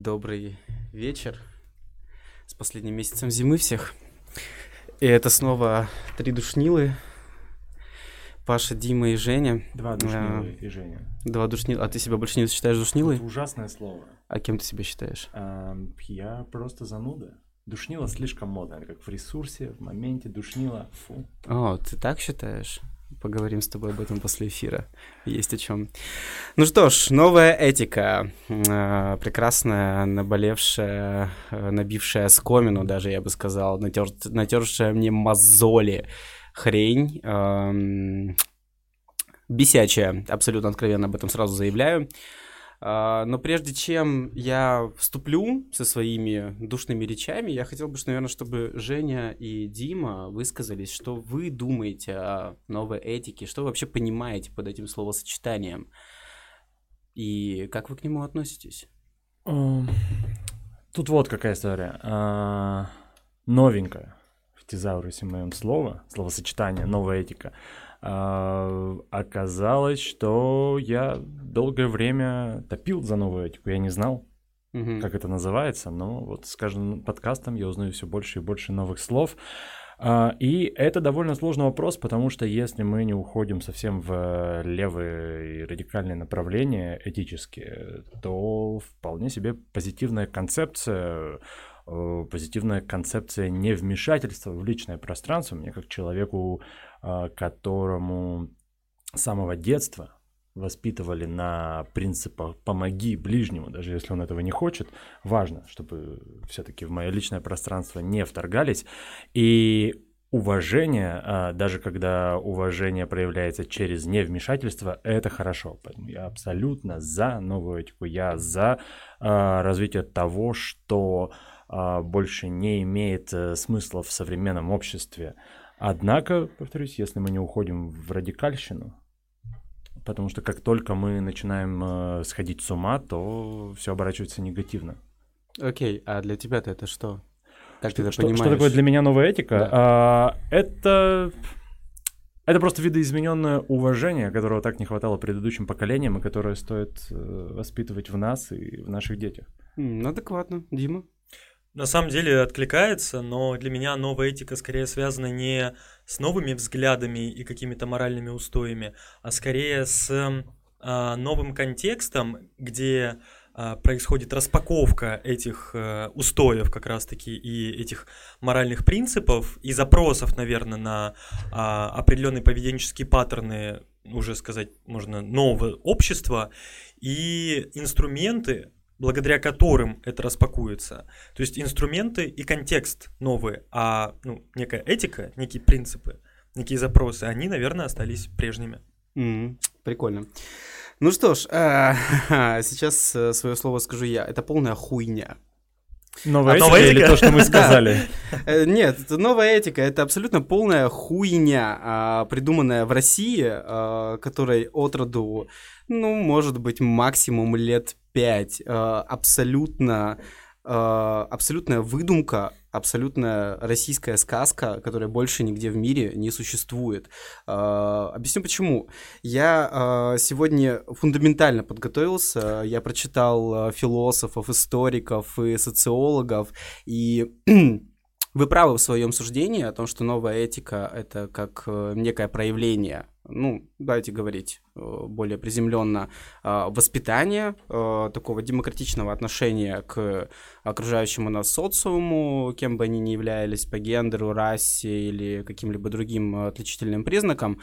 Добрый вечер. С последним месяцем зимы всех. И это снова три душнилы. Паша, Дима и Женя. Два душнилы и Женя. Два душнила. А ты себя больше не считаешь душнилой? Это ужасное слово. А кем ты себя считаешь? Эм, я просто зануда. Душнила слишком модно, как в ресурсе, в моменте душнила, фу. О, ты так считаешь? Поговорим с тобой об этом после эфира. Есть о чем. Ну что ж, новая этика. Э, прекрасная, наболевшая, э, набившая скомину, даже я бы сказал, натер, натершая мне мозоли хрень. Бесячая, абсолютно откровенно об этом сразу заявляю. А, но прежде чем я вступлю со своими душными речами, я хотел бы, наверное, чтобы Женя и Дима высказались, что вы думаете о новой этике, что вы вообще понимаете под этим словосочетанием, и как вы к нему относитесь? Тут вот какая история. А, новенькая в тезаурусе моем слово, словосочетание, новая этика – а, оказалось, что я долгое время топил за новую этику. Я не знал, угу. как это называется, но вот с каждым подкастом я узнаю все больше и больше новых слов. А, и это довольно сложный вопрос, потому что если мы не уходим совсем в левые и радикальные направления этические, то вполне себе позитивная концепция э, позитивная концепция невмешательства в личное пространство мне как человеку которому с самого детства воспитывали на принципах «помоги ближнему», даже если он этого не хочет. Важно, чтобы все-таки в мое личное пространство не вторгались. И уважение, а, даже когда уважение проявляется через невмешательство, это хорошо. Поэтому я абсолютно за новую этику, я за а, развитие того, что больше не имеет э, смысла в современном обществе. Однако, повторюсь, если мы не уходим в радикальщину, потому что как только мы начинаем э, сходить с ума, то все оборачивается негативно. Окей, а для тебя-то это что? Как что, ты это что, понимаешь? Что такое для меня новая этика? Да. А, это это просто видоизмененное уважение, которого так не хватало предыдущим поколениям, и которое стоит э, воспитывать в нас и в наших детях. Mm, адекватно. Дима? На самом деле откликается, но для меня новая этика скорее связана не с новыми взглядами и какими-то моральными устоями, а скорее с а, новым контекстом, где а, происходит распаковка этих а, устоев как раз-таки и этих моральных принципов и запросов, наверное, на а, определенные поведенческие паттерны, уже сказать можно, нового общества и инструменты, благодаря которым это распакуется. То есть инструменты и контекст новые, а ну, некая этика, некие принципы, некие запросы, они, наверное, остались прежними. Mm, прикольно. Ну что ж, э, сейчас э, свое слово скажу я. Это полная хуйня. Новая, а этика, новая этика или то, что мы сказали? Э, нет, это новая этика, это абсолютно полная хуйня, а, придуманная в России, а, которой от роду, ну, может быть, максимум лет 5 э, абсолютно э, абсолютная выдумка, абсолютная российская сказка, которая больше нигде в мире не существует. Э, объясню почему. Я сегодня фундаментально подготовился, я прочитал философов, историков и социологов, и вы правы в своем суждении о том, что новая этика — это как некое проявление ну, давайте говорить э, более приземленно, э, воспитание э, такого демократичного отношения к окружающему нас социуму, кем бы они ни являлись, по гендеру, расе или каким-либо другим отличительным признакам.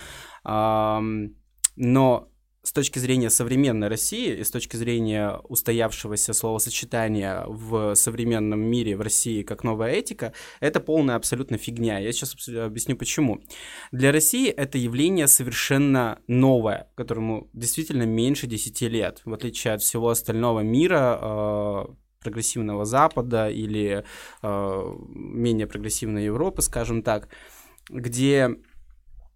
Но с точки зрения современной России и с точки зрения устоявшегося словосочетания в современном мире в России как новая этика, это полная абсолютно фигня. Я сейчас объясню почему. Для России это явление совершенно новое, которому действительно меньше 10 лет, в отличие от всего остального мира, э, прогрессивного Запада или э, менее прогрессивной Европы, скажем так, где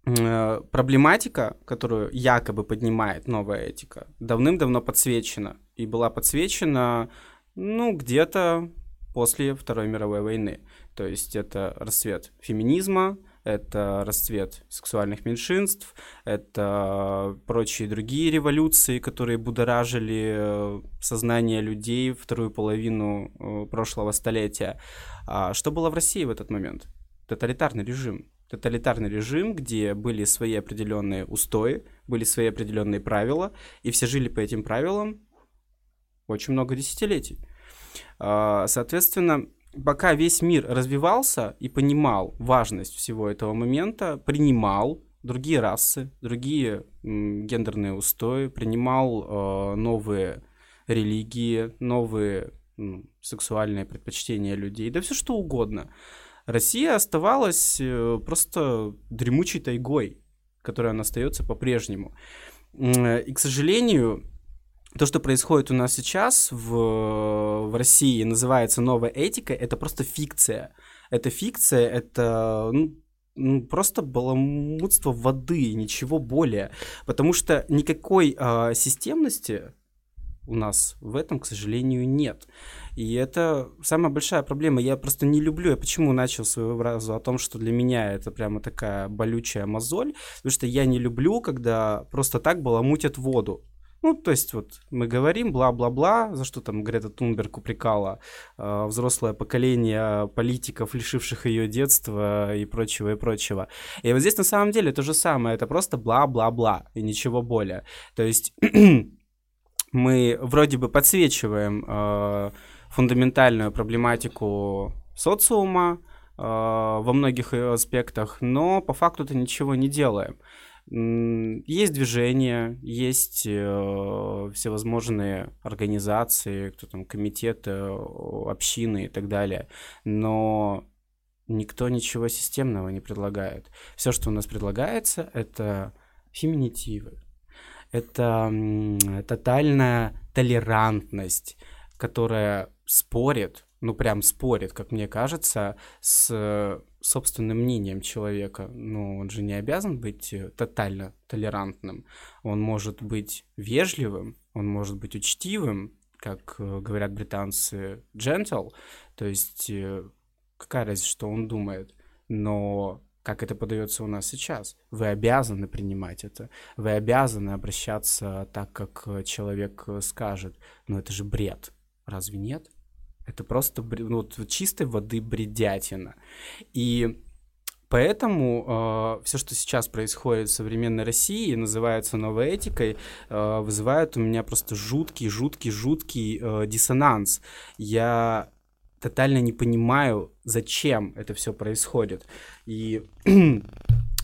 проблематика, которую якобы поднимает новая этика, давным-давно подсвечена. И была подсвечена, ну, где-то после Второй мировой войны. То есть это расцвет феминизма, это расцвет сексуальных меньшинств, это прочие другие революции, которые будоражили э, сознание людей вторую половину э, прошлого столетия. А что было в России в этот момент? Тоталитарный режим. Тоталитарный режим, где были свои определенные устои, были свои определенные правила, и все жили по этим правилам очень много десятилетий. А, соответственно, пока весь мир развивался и понимал важность всего этого момента, принимал другие расы, другие гендерные устои, принимал э, новые религии, новые м, сексуальные предпочтения людей, да все что угодно. Россия оставалась э, просто дремучей тайгой, которая она остается по-прежнему. И, к сожалению, то, что происходит у нас сейчас в, в России, называется новая этика, это просто фикция. Это фикция, это ну, ну, просто баламутство воды, ничего более. Потому что никакой э, системности у нас в этом, к сожалению, нет. И это самая большая проблема. Я просто не люблю, я почему начал свою фразу о том, что для меня это прямо такая болючая мозоль, потому что я не люблю, когда просто так баламутят воду. Ну, то есть вот мы говорим бла-бла-бла, за что там Грета Тунберг упрекала э, взрослое поколение политиков, лишивших ее детства и прочего, и прочего. И вот здесь на самом деле то же самое, это просто бла-бла-бла и ничего более. То есть мы вроде бы подсвечиваем э, фундаментальную проблематику социума э, во многих аспектах, но по факту это ничего не делаем. Есть движения, есть э, всевозможные организации, кто там, комитеты, общины и так далее, но никто ничего системного не предлагает. Все, что у нас предлагается, это феминитивы, это тотальная толерантность, которая спорит ну, прям спорит, как мне кажется, с собственным мнением человека. Ну, он же не обязан быть э, тотально толерантным. Он может быть вежливым, он может быть учтивым, как э, говорят британцы, gentle. То есть, э, какая разница, что он думает. Но как это подается у нас сейчас. Вы обязаны принимать это. Вы обязаны обращаться так, как человек скажет. Но это же бред. Разве нет? Это просто ну, вот, чистой воды бредятина. И Поэтому э, все, что сейчас происходит в современной России, называется новой этикой, э, вызывает у меня просто жуткий, жуткий, жуткий э, диссонанс. Я тотально не понимаю, зачем это все происходит. И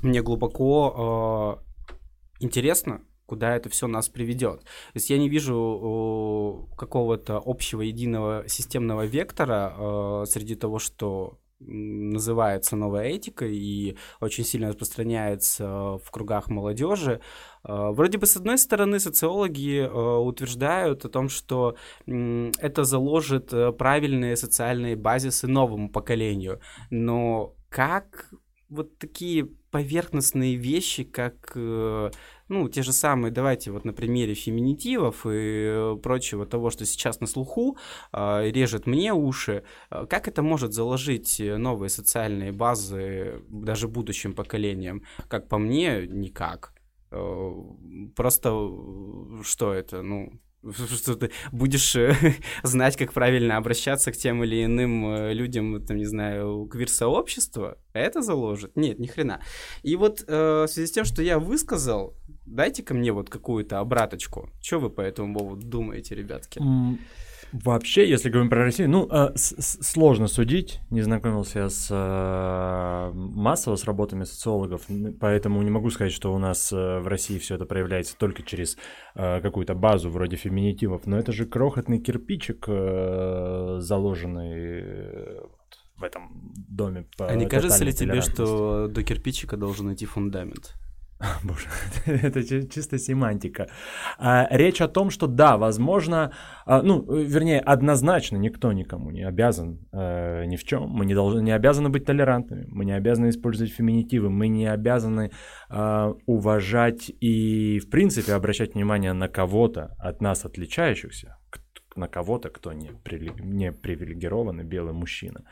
мне глубоко э, интересно, куда это все нас приведет. То есть я не вижу какого-то общего единого системного вектора э, среди того, что называется новая этика и очень сильно распространяется в кругах молодежи. Э, вроде бы, с одной стороны, социологи э, утверждают о том, что это заложит правильные социальные базисы новому поколению. Но как вот такие поверхностные вещи, как ну, те же самые, давайте вот на примере феминитивов и э, прочего того, что сейчас на слуху, э, режет мне уши, а, как это может заложить новые социальные базы даже будущим поколениям? Как по мне, никак. Э, просто что это, ну, что ты будешь э, знать, как правильно обращаться к тем или иным э, людям, там, не знаю, квир-сообщества, это заложит? Нет, ни хрена. И вот э, в связи с тем, что я высказал, дайте-ка мне вот какую-то обраточку. Что вы по этому поводу думаете, ребятки? Вообще, если говорим про Россию, ну, э, сложно судить. Не знакомился я с э, массово с работами социологов, поэтому не могу сказать, что у нас э, в России все это проявляется только через э, какую-то базу вроде феминитивов. Но это же крохотный кирпичик, э, заложенный э, в этом доме. А не кажется ли тебе, что до кирпичика должен идти фундамент? Боже, это чисто семантика. А, речь о том, что да, возможно, а, ну, вернее, однозначно никто никому не обязан э, ни в чем. Мы не, должны, не обязаны быть толерантными, мы не обязаны использовать феминитивы, мы не обязаны э, уважать и, в принципе, обращать внимание на кого-то от нас отличающихся, на кого-то, кто не, при, не привилегированный белый мужчина.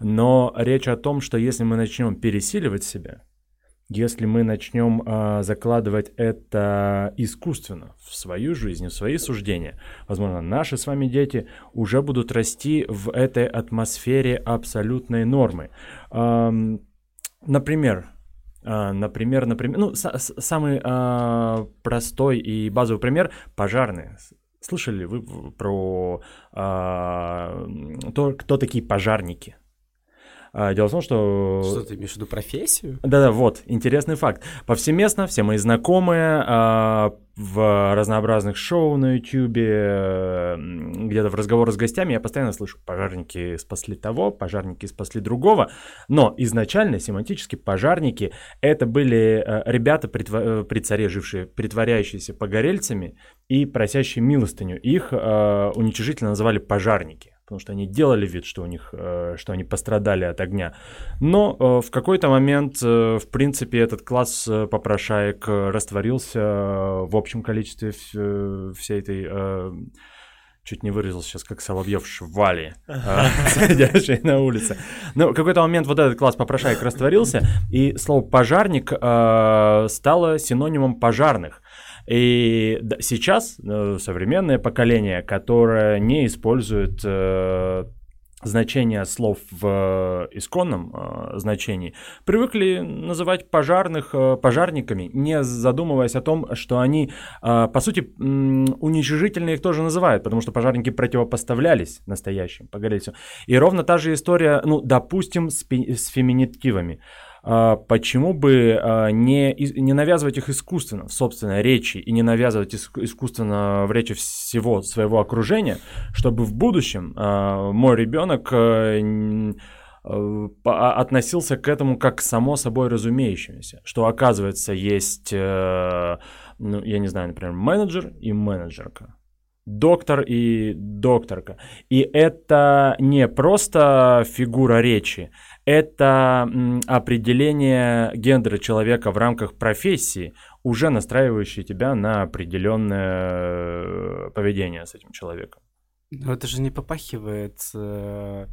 Но речь о том, что если мы начнем пересиливать себя, если мы начнем э, закладывать это искусственно в свою жизнь, в свои суждения, возможно, наши с вами дети уже будут расти в этой атмосфере абсолютной нормы. Э, например, Uh, например, например, ну, с- самый uh, простой и базовый пример – пожарные. Слышали вы про uh, то, кто такие пожарники? А, дело в том, что... Что ты имеешь в виду, профессию? Да-да, вот, интересный факт. Повсеместно все мои знакомые а, в разнообразных шоу на YouTube, где-то в разговорах с гостями я постоянно слышу, пожарники спасли того, пожарники спасли другого. Но изначально семантически пожарники это были а, ребята притва- при царе жившие, притворяющиеся погорельцами и просящие милостыню. Их уничижительно называли пожарники потому что они делали вид, что у них, э, что они пострадали от огня. Но э, в какой-то момент, э, в принципе, этот класс попрошаек растворился в общем количестве всей этой чуть не вырезал сейчас, как Соловьев швали, сидящий на улице. Но в какой-то момент вот этот класс попрошаек растворился, и слово «пожарник» стало синонимом «пожарных». И сейчас э, современное поколение, которое не использует э, значение слов в исконном э, значении, привыкли называть пожарных пожарниками, не задумываясь о том, что они, по сути, уничижительно их тоже называют, потому что пожарники противопоставлялись настоящим погорельцам. И ровно та же история, ну, допустим, с, с феминитивами. Почему бы а, не, не навязывать их искусственно в собственной речи и не навязывать искусственно в речи всего своего окружения, чтобы в будущем а, мой ребенок э, относился к этому как само собой разумеющемуся, что оказывается есть, э, ну, я не знаю, например, менеджер и менеджерка, доктор и докторка. И это не просто фигура речи, это определение гендера человека в рамках профессии, уже настраивающее тебя на определенное поведение с этим человеком. Но это же не попахивает э,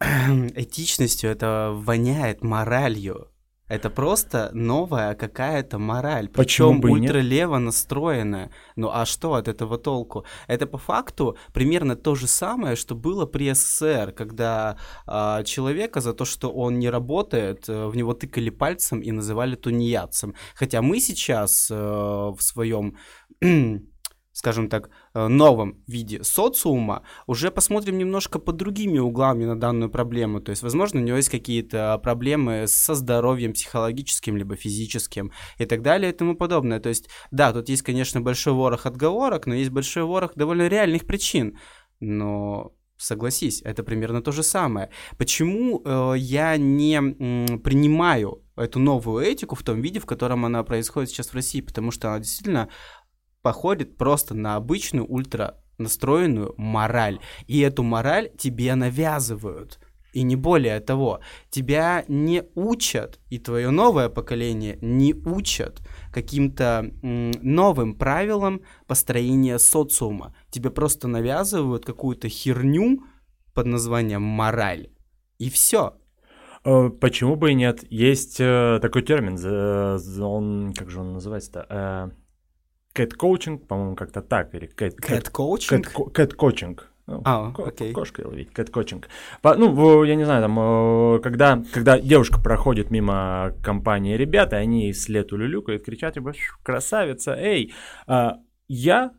этичностью, это воняет моралью. Это просто новая какая-то мораль, причем ультралево настроенная. Ну а что от этого толку? Это по факту примерно то же самое, что было при СССР, когда э, человека за то, что он не работает, э, в него тыкали пальцем и называли тунеядцем. Хотя мы сейчас э, в своем скажем так, э, новом виде социума, уже посмотрим немножко под другими углами на данную проблему. То есть, возможно, у него есть какие-то проблемы со здоровьем психологическим, либо физическим и так далее и тому подобное. То есть, да, тут есть, конечно, большой ворох отговорок, но есть большой ворох довольно реальных причин. Но согласись, это примерно то же самое. Почему э, я не м, принимаю эту новую этику в том виде, в котором она происходит сейчас в России? Потому что она действительно походит просто на обычную ультра настроенную мораль. И эту мораль тебе навязывают. И не более того, тебя не учат, и твое новое поколение не учат каким-то новым правилам построения социума. Тебе просто навязывают какую-то херню под названием мораль. И все. Э, почему бы и нет? Есть э, такой термин, он, как же он называется-то? Кэт-коучинг, по-моему, как-то так. Или кэт, кэт-коучинг? Кэт-коучинг. Ну, а, окей. Кошкой ловить, кэт-коучинг. Ну, я не знаю, там, э, когда, когда девушка проходит мимо компании ребят, и они след улюлюкают, кричат, типа, красавица, эй, а, я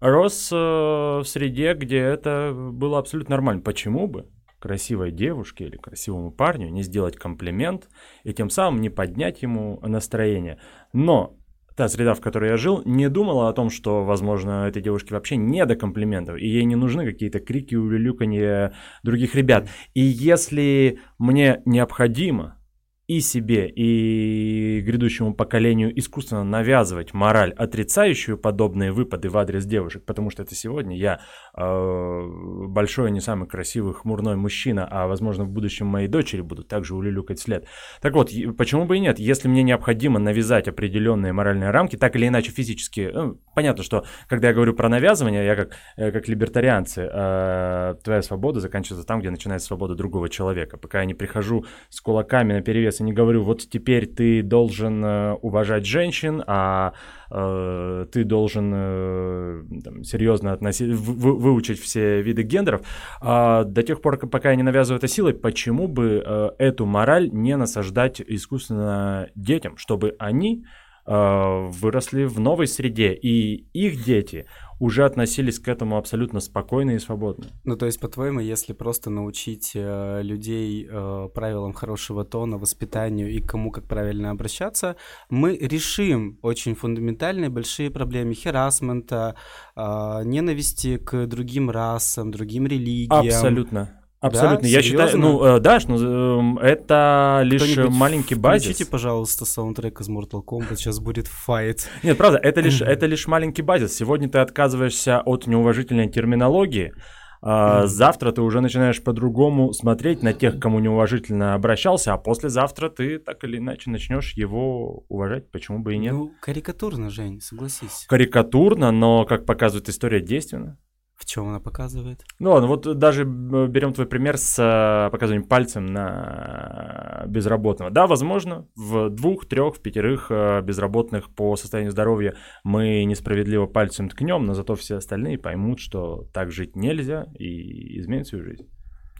рос э, в среде, где это было абсолютно нормально. Почему бы красивой девушке или красивому парню не сделать комплимент и тем самым не поднять ему настроение? Но та среда, в которой я жил, не думала о том, что, возможно, этой девушке вообще не до комплиментов, и ей не нужны какие-то крики, улюлюканье других ребят. И если мне необходимо и себе, и грядущему поколению искусственно навязывать мораль, отрицающую подобные выпады в адрес девушек, потому что это сегодня я э, большой, не самый красивый, хмурной мужчина, а, возможно, в будущем моей дочери будут также улюлюкать вслед. Так вот, почему бы и нет? Если мне необходимо навязать определенные моральные рамки, так или иначе физически, ну, понятно, что когда я говорю про навязывание, я как, э, как либертарианцы, э, твоя свобода заканчивается там, где начинается свобода другого человека. Пока я не прихожу с кулаками на перевес не говорю, вот теперь ты должен э, уважать женщин, а э, ты должен э, там, серьезно относить, вы, выучить все виды гендеров, а до тех пор, пока я не навязываю это силой, почему бы э, эту мораль не насаждать искусственно детям, чтобы они э, выросли в новой среде, и их дети уже относились к этому абсолютно спокойно и свободно. Ну, то есть, по-твоему, если просто научить э, людей э, правилам хорошего тона, воспитанию и кому как правильно обращаться, мы решим очень фундаментальные большие проблемы херасмента, э, ненависти к другим расам, другим религиям. Абсолютно. Абсолютно. Да? Я Серьезно? считаю, ну, э, да, ну, э, это лишь маленький базис. Включите, пожалуйста, саундтрек из Mortal Kombat, сейчас будет файт. Нет, правда, это лишь, это лишь маленький базис. Сегодня ты отказываешься от неуважительной терминологии, а завтра ты уже начинаешь по-другому смотреть на тех, кому неуважительно обращался, а послезавтра ты так или иначе начнешь его уважать, почему бы и нет. Ну, карикатурно, Жень, согласись. Карикатурно, но, как показывает история, действенно. В чем она показывает? Ну ладно, вот даже э, берем твой пример с э, показыванием пальцем на безработного. Да, возможно, в двух, трех, в пятерых э, безработных по состоянию здоровья мы несправедливо пальцем ткнем, но зато все остальные поймут, что так жить нельзя и изменят свою жизнь.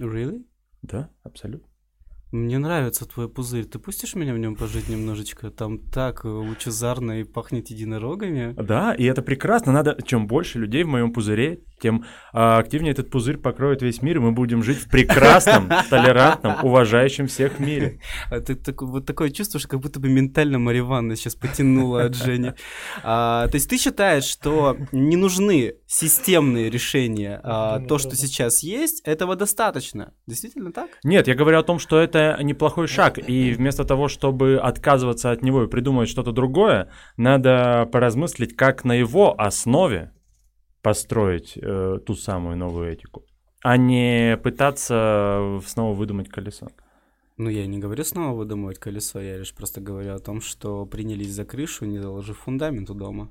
Really? Да, абсолютно. Мне нравится твой пузырь. Ты пустишь меня в нем пожить немножечко? Там так лучезарно и пахнет единорогами. Да, и это прекрасно. Надо, чем больше людей в моем пузыре, тем а, активнее этот пузырь покроет весь мир, и мы будем жить в прекрасном, толерантном, уважающем всех мире. А ты так, вот такое чувство, что как будто бы ментально Мария Ивановна сейчас потянула от Жени. А, то есть ты считаешь, что не нужны системные решения, а, то, что сейчас есть, этого достаточно? Действительно так? Нет, я говорю о том, что это неплохой шаг, и вместо того, чтобы отказываться от него и придумать что-то другое, надо поразмыслить, как на его основе построить э, ту самую новую этику, а не пытаться снова выдумать колесо. Ну, я не говорю снова выдумывать колесо, я лишь просто говорю о том, что принялись за крышу, не заложив фундамент у дома.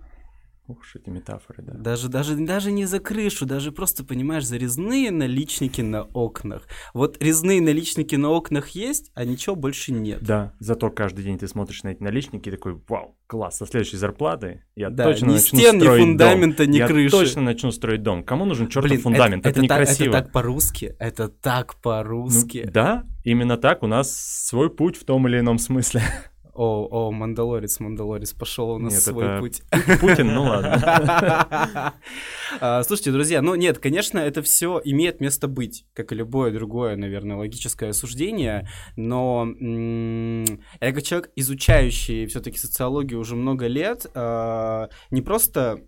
Ух уж эти метафоры, да. Даже, даже, даже не за крышу, даже просто, понимаешь, за резные наличники на окнах. Вот резные наличники на окнах есть, а ничего больше нет. Да, зато каждый день ты смотришь на эти наличники и такой, вау, класс, со следующей зарплаты я да, точно ни начну стен, строить ни фундамента, дом. ни я крыши. Я точно начну строить дом. Кому нужен чертов Блин, фундамент? Это, это, это некрасиво. Так, это так по-русски, это так по-русски. Ну, да, именно так, у нас свой путь в том или ином смысле. О, о, Мандалорец, Мандалорец, пошел у нас нет, свой это путь. Путин, ну ладно. А, слушайте, друзья, ну нет, конечно, это все имеет место быть, как и любое другое, наверное, логическое суждение, но я как человек, изучающий все-таки социологию уже много лет, а, не просто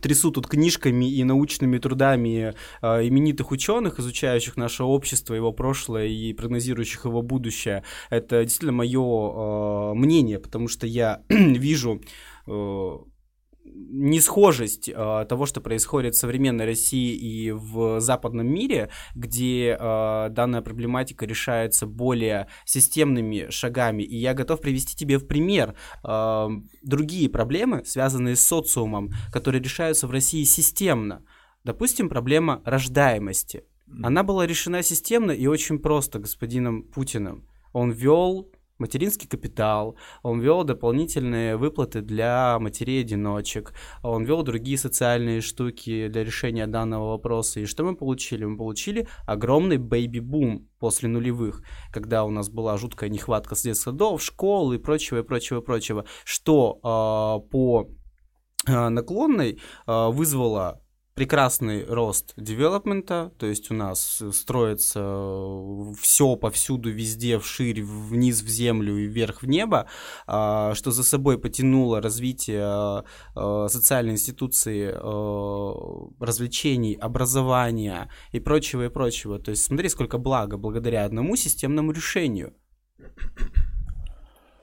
трясу тут книжками и научными трудами э, именитых ученых, изучающих наше общество, его прошлое и прогнозирующих его будущее. Это действительно мое э, мнение, потому что я вижу э, несхожесть э, того, что происходит в современной России и в западном мире, где э, данная проблематика решается более системными шагами. И я готов привести тебе в пример э, другие проблемы, связанные с социумом, которые решаются в России системно. Допустим, проблема рождаемости. Она была решена системно и очень просто господином Путиным. Он ввел материнский капитал, он вел дополнительные выплаты для матерей-одиночек, он вел другие социальные штуки для решения данного вопроса. И что мы получили? Мы получили огромный бэби-бум после нулевых, когда у нас была жуткая нехватка средств садов, школ и прочего, и прочего, и прочего, что э, по э, наклонной э, вызвало прекрасный рост девелопмента, то есть у нас строится все повсюду, везде, вширь, вниз в землю и вверх в небо, а, что за собой потянуло развитие а, социальной институции, развлечений, образования и прочего, и прочего. То есть смотри, сколько блага благодаря одному системному решению.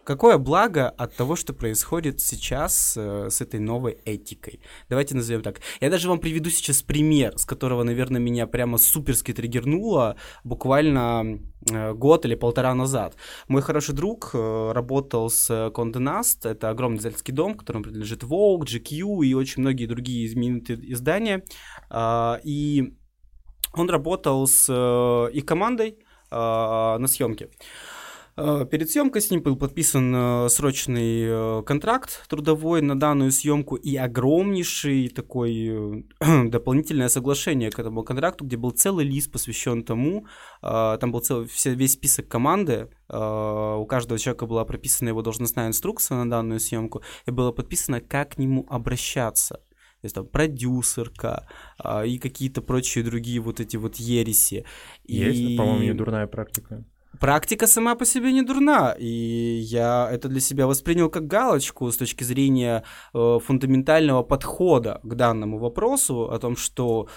Какое благо от того, что происходит сейчас э, с этой новой этикой? Давайте назовем так. Я даже вам приведу сейчас пример, с которого, наверное, меня прямо суперски триггернуло буквально э, год или полтора назад. Мой хороший друг э, работал с Condé Nast, это огромный издательский дом, которому принадлежит Vogue, GQ и очень многие другие знаменитые издания. Э, и он работал с э, их командой э, на съемке. Э, перед съемкой с ним был подписан э, срочный э, контракт трудовой на данную съемку и огромнейший такой дополнительное соглашение к этому контракту, где был целый лист посвящен тому, там был целый, весь список команды, у каждого человека была прописана его должностная инструкция на данную съемку, и было подписано, как к нему обращаться то есть там продюсерка а, и какие-то прочие другие вот эти вот ереси. Есть, и... по-моему, не дурная практика практика сама по себе не дурна, и я это для себя воспринял как галочку с точки зрения э, фундаментального подхода к данному вопросу, о том, что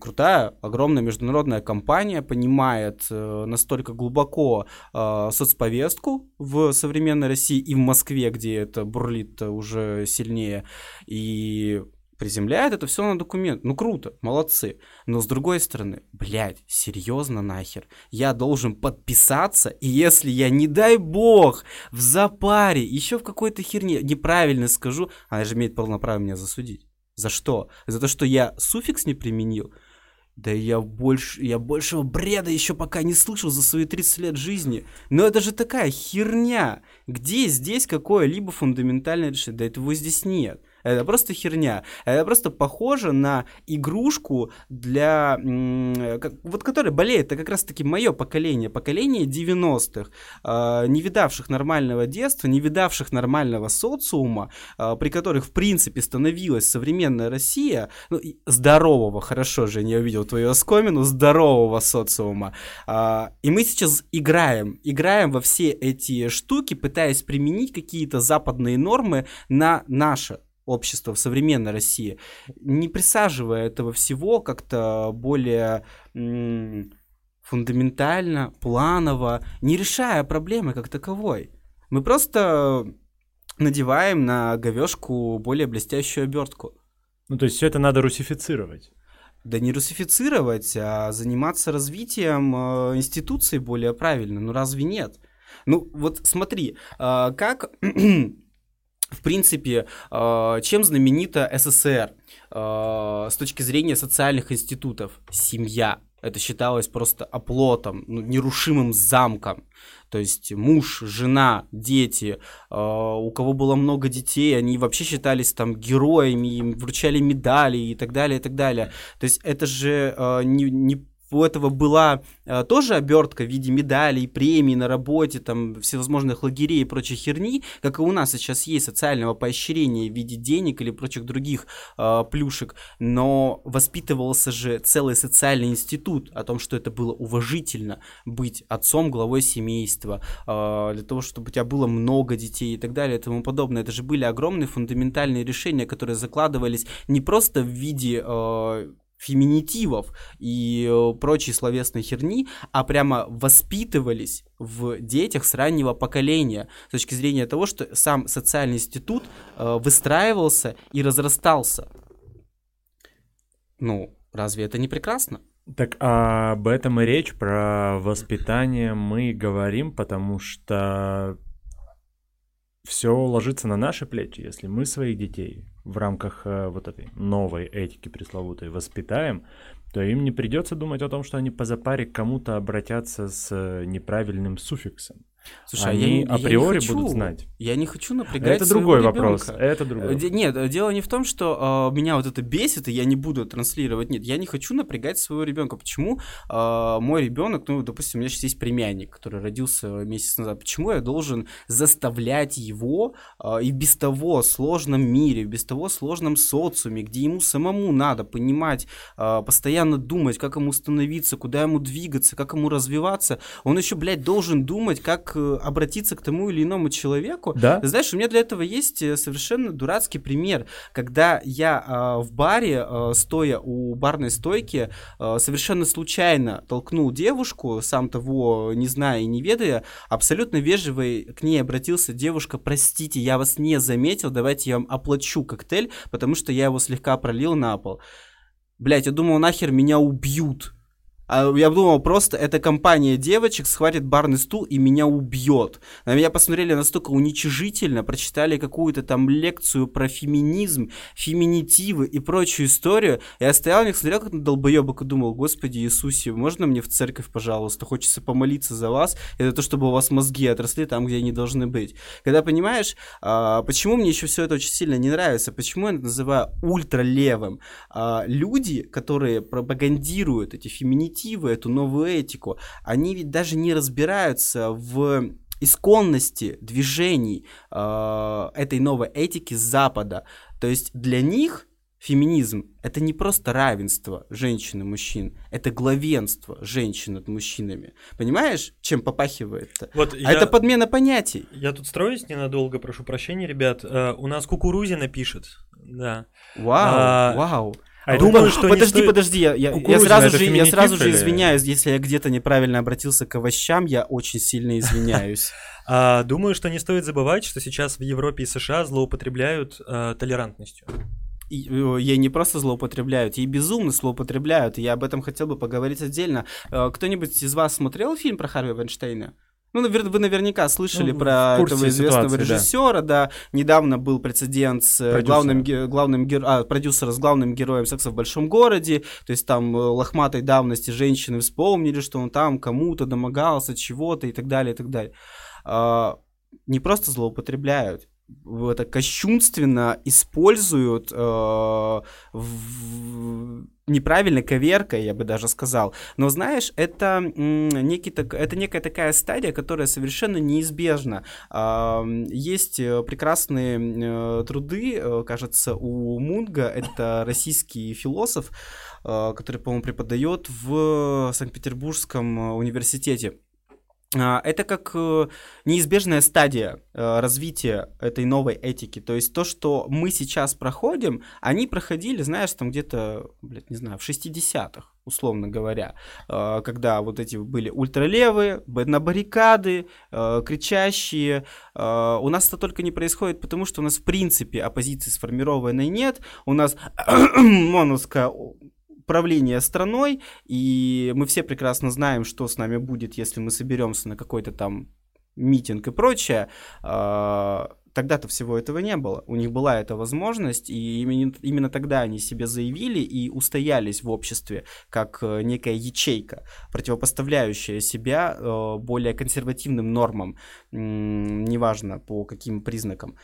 крутая, огромная международная компания понимает э, настолько глубоко э, соцповестку в современной России и в Москве, где это бурлит уже сильнее, и приземляет это все на документ. Ну круто, молодцы. Но с другой стороны, блядь, серьезно нахер. Я должен подписаться, и если я, не дай бог, в запаре, еще в какой-то херне неправильно скажу, она же имеет полное право меня засудить. За что? За то, что я суффикс не применил? Да я больше, я большего бреда еще пока не слышал за свои 30 лет жизни. Но это же такая херня. Где здесь какое-либо фундаментальное решение? Да этого здесь нет. Это просто херня. Это просто похоже на игрушку для... Как, вот которая болеет, это как раз-таки мое поколение, поколение 90-х, э, а, не видавших нормального детства, не видавших нормального социума, э, при которых, в принципе, становилась современная Россия, ну, здорового, хорошо же, я увидел твою оскомину, здорового социума. Э, и мы сейчас играем, играем во все эти штуки, пытаясь применить какие-то западные нормы на наше общества в современной России, не присаживая этого всего как-то более фундаментально, планово, не решая проблемы как таковой. Мы просто надеваем на говешку более блестящую обертку. Ну, то есть все это надо русифицировать. Да не русифицировать, а заниматься развитием э, институций более правильно. Ну разве нет? Ну вот смотри, э, как в принципе, э, чем знаменита СССР э, с точки зрения социальных институтов? Семья. Это считалось просто оплотом, ну, нерушимым замком. То есть муж, жена, дети, э, у кого было много детей, они вообще считались там героями, им вручали медали и так далее, и так далее. То есть это же не, не у этого была э, тоже обертка в виде медалей, премий на работе, там, всевозможных лагерей и прочей херни, как и у нас сейчас есть социального поощрения в виде денег или прочих других э, плюшек, но воспитывался же целый социальный институт о том, что это было уважительно быть отцом, главой семейства, э, для того, чтобы у тебя было много детей и так далее и тому подобное. Это же были огромные фундаментальные решения, которые закладывались не просто в виде э, феминитивов и э, прочей словесной херни, а прямо воспитывались в детях с раннего поколения с точки зрения того, что сам социальный институт э, выстраивался и разрастался. Ну, разве это не прекрасно? Так а об этом и речь, про воспитание мы говорим, потому что все ложится на наши плечи, если мы своих детей в рамках э, вот этой новой этики пресловутой воспитаем, то им не придется думать о том, что они по запаре кому-то обратятся с э, неправильным суффиксом. Слушай, они я, априори я будут знать. Я не хочу напрягать Это другой ребенка. вопрос. Это другой. Э, нет, дело не в том, что э, меня вот это бесит, и я не буду транслировать. Нет, я не хочу напрягать своего ребенка. Почему э, мой ребенок, ну, допустим, у меня сейчас есть племянник, который родился месяц назад. Почему я должен заставлять его э, и без того сложном мире, без того сложном социуме, где ему самому надо понимать, э, постоянно думать, как ему становиться, куда ему двигаться, как ему развиваться, он еще, блядь, должен думать, как обратиться к тому или иному человеку. Да. Знаешь, у меня для этого есть э, совершенно дурацкий пример, когда я э, в баре, э, стоя у барной стойки, э, совершенно случайно толкнул девушку, сам того не зная и не ведая, абсолютно вежливый к ней обратился, девушка, простите, я вас не заметил, давайте я вам оплачу коктейль, потому что я его слегка пролил на пол. Блять, я думал, нахер меня убьют. А я думал, просто эта компания девочек схватит барный стул и меня убьет. На меня посмотрели настолько уничижительно, прочитали какую-то там лекцию про феминизм, феминитивы и прочую историю. Я стоял на них, смотрел как на долбоебок и думал, господи Иисусе, можно мне в церковь, пожалуйста? Хочется помолиться за вас и за то, чтобы у вас мозги отросли там, где они должны быть. Когда понимаешь, а, почему мне еще все это очень сильно не нравится, почему я это называю ультралевым? А, люди, которые пропагандируют эти феминитивы, перспективы, эту новую этику, они ведь даже не разбираются в исконности движений э, этой новой этики с Запада. То есть для них феминизм это не просто равенство женщин и мужчин, это главенство женщин над мужчинами. Понимаешь, чем попахивает-то? Вот а я, это подмена понятий. я тут строюсь ненадолго, прошу прощения, ребят. Э, у нас Кукурузина пишет. Да. Вау, А, вау. А Думаю, что подожди, стоит- подожди, я, я- я сразу же, я сразу же извиняюсь, если я где-то неправильно обратился к овощам, я очень сильно извиняюсь. А, думаю, что не стоит забывать, что сейчас в Европе и США злоупотребляют э, толерантностью. И, э, ей не просто злоупотребляют, ей безумно злоупотребляют. и Я об этом хотел бы поговорить отдельно. Э, Кто-нибудь из вас смотрел фильм про Харви Вайнштейна? Ну, вы наверняка слышали Ну, про этого известного ситуации, да. режиссера, да. Недавно был прецедент с э, Продюсера. главным, главным гер- а, продюсера с главным героем секса в большом городе. То есть там э, лохматой давности женщины вспомнили, что он там кому-то домогался, чего-то и так далее, и так далее. А, не просто злоупотребляют, это кощунственно используют э, в- неправильно коверкой, я бы даже сказал. Но знаешь, это, некий так, это некая такая стадия, которая совершенно неизбежна. А, Есть э, прекрасные э, труды, э, кажется, у Мунга, это российский философ, который, по-моему, преподает в Санкт-Петербургском университете. А, Это как э, неизбежная стадия э, развития этой новой этики. То есть то, что мы сейчас проходим, они проходили, знаешь, там где-то, блядь, не знаю, в 60-х, условно говоря, э, когда вот эти были ультралевые, на баррикады, кричащие. У нас это только не происходит, потому что у нас в принципе оппозиции сформированной нет. У нас моновское правление страной, и мы все прекрасно знаем, что с нами будет, если мы соберемся на какой-то там митинг и прочее. А, Тогда-то всего этого не было. У них была эта возможность, и именно, именно тогда они себе заявили и устоялись в обществе как э, некая ячейка, противопоставляющая себя э, более консервативным нормам, неважно по каким признакам.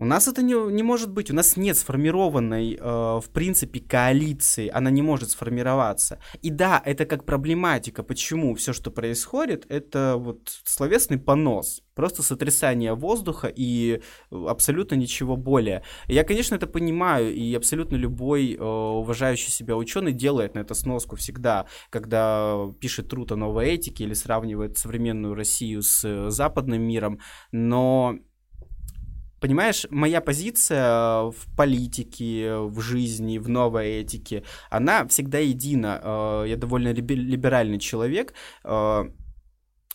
У нас это не, не может быть. У нас нет сформированной, э, в принципе, коалиции. Она не может сформироваться. И да, это как проблематика. Почему все, что происходит, это вот словесный понос. Просто сотрясание воздуха и абсолютно ничего более. Я, конечно, это понимаю, и абсолютно любой э, уважающий себя ученый делает на это сноску всегда, когда пишет труд о новой этике или сравнивает современную Россию с э, западным миром. Но Понимаешь, моя позиция в политике, в жизни, в новой этике, она всегда едина. Э, Я довольно либе- либеральный человек. Э,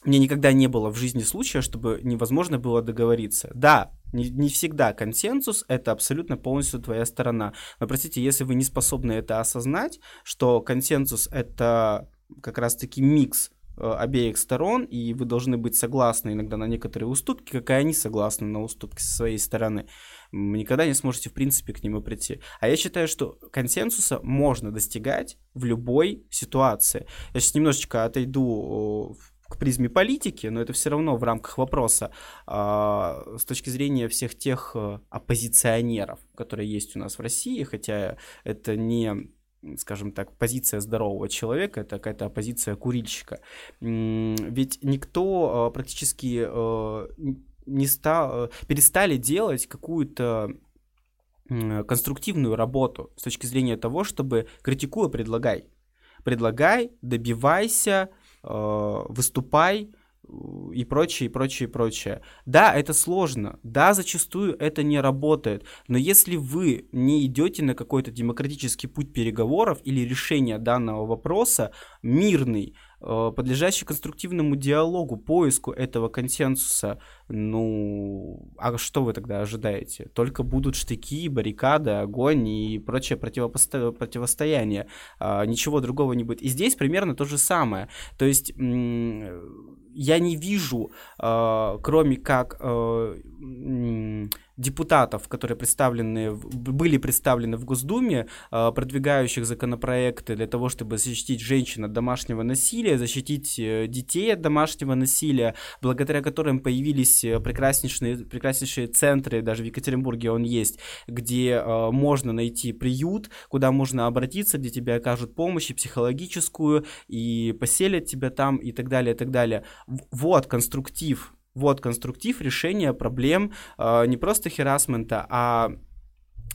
Мне никогда не было в жизни случая, чтобы невозможно было договориться. Да, не, всегда консенсус — это абсолютно полностью твоя сторона. Но, простите, если вы не способны это осознать, что консенсус — это как раз-таки микс э, обеих сторон, и вы должны быть согласны иногда на некоторые уступки, как и они согласны на уступки со своей стороны. М, Никогда не сможете, в принципе, к нему прийти. А я считаю, что консенсуса можно достигать в любой ситуации. Я сейчас немножечко отойду в- к призме политики, но это все равно в рамках вопроса а, с точки зрения всех тех э, оппозиционеров, которые есть у нас в России, хотя это не скажем так, позиция здорового человека, это какая-то оппозиция курильщика. Ведь никто э, практически н- не стал, э, перестали делать какую-то конструктивную работу с точки зрения того, чтобы критикуя, предлагай. Предлагай, добивайся, выступай, и прочее, и прочее, и прочее. Да, это сложно, да, зачастую это не работает, но если вы не идете на какой-то демократический путь переговоров или решения данного вопроса, мирный, э, подлежащий конструктивному диалогу, поиску этого консенсуса, ну, а что вы тогда ожидаете? Только будут штыки, баррикады, огонь и прочее противопосто... противостояние. А, ничего другого не будет. И здесь примерно то же самое. То есть я не вижу, э, кроме как э, депутатов, которые представлены, были представлены в Госдуме, э, продвигающих законопроекты для того, чтобы защитить женщин от домашнего насилия, защитить э, детей от домашнего насилия, благодаря которым появились э, прекраснейшие, прекраснейшие центры, даже в Екатеринбурге он есть, где можно найти приют, куда можно обратиться, где тебе окажут помощь и психологическую, и поселят тебя там, и так далее, и так далее. Вот конструктив вот конструктив решения проблем э, не просто херасмента, а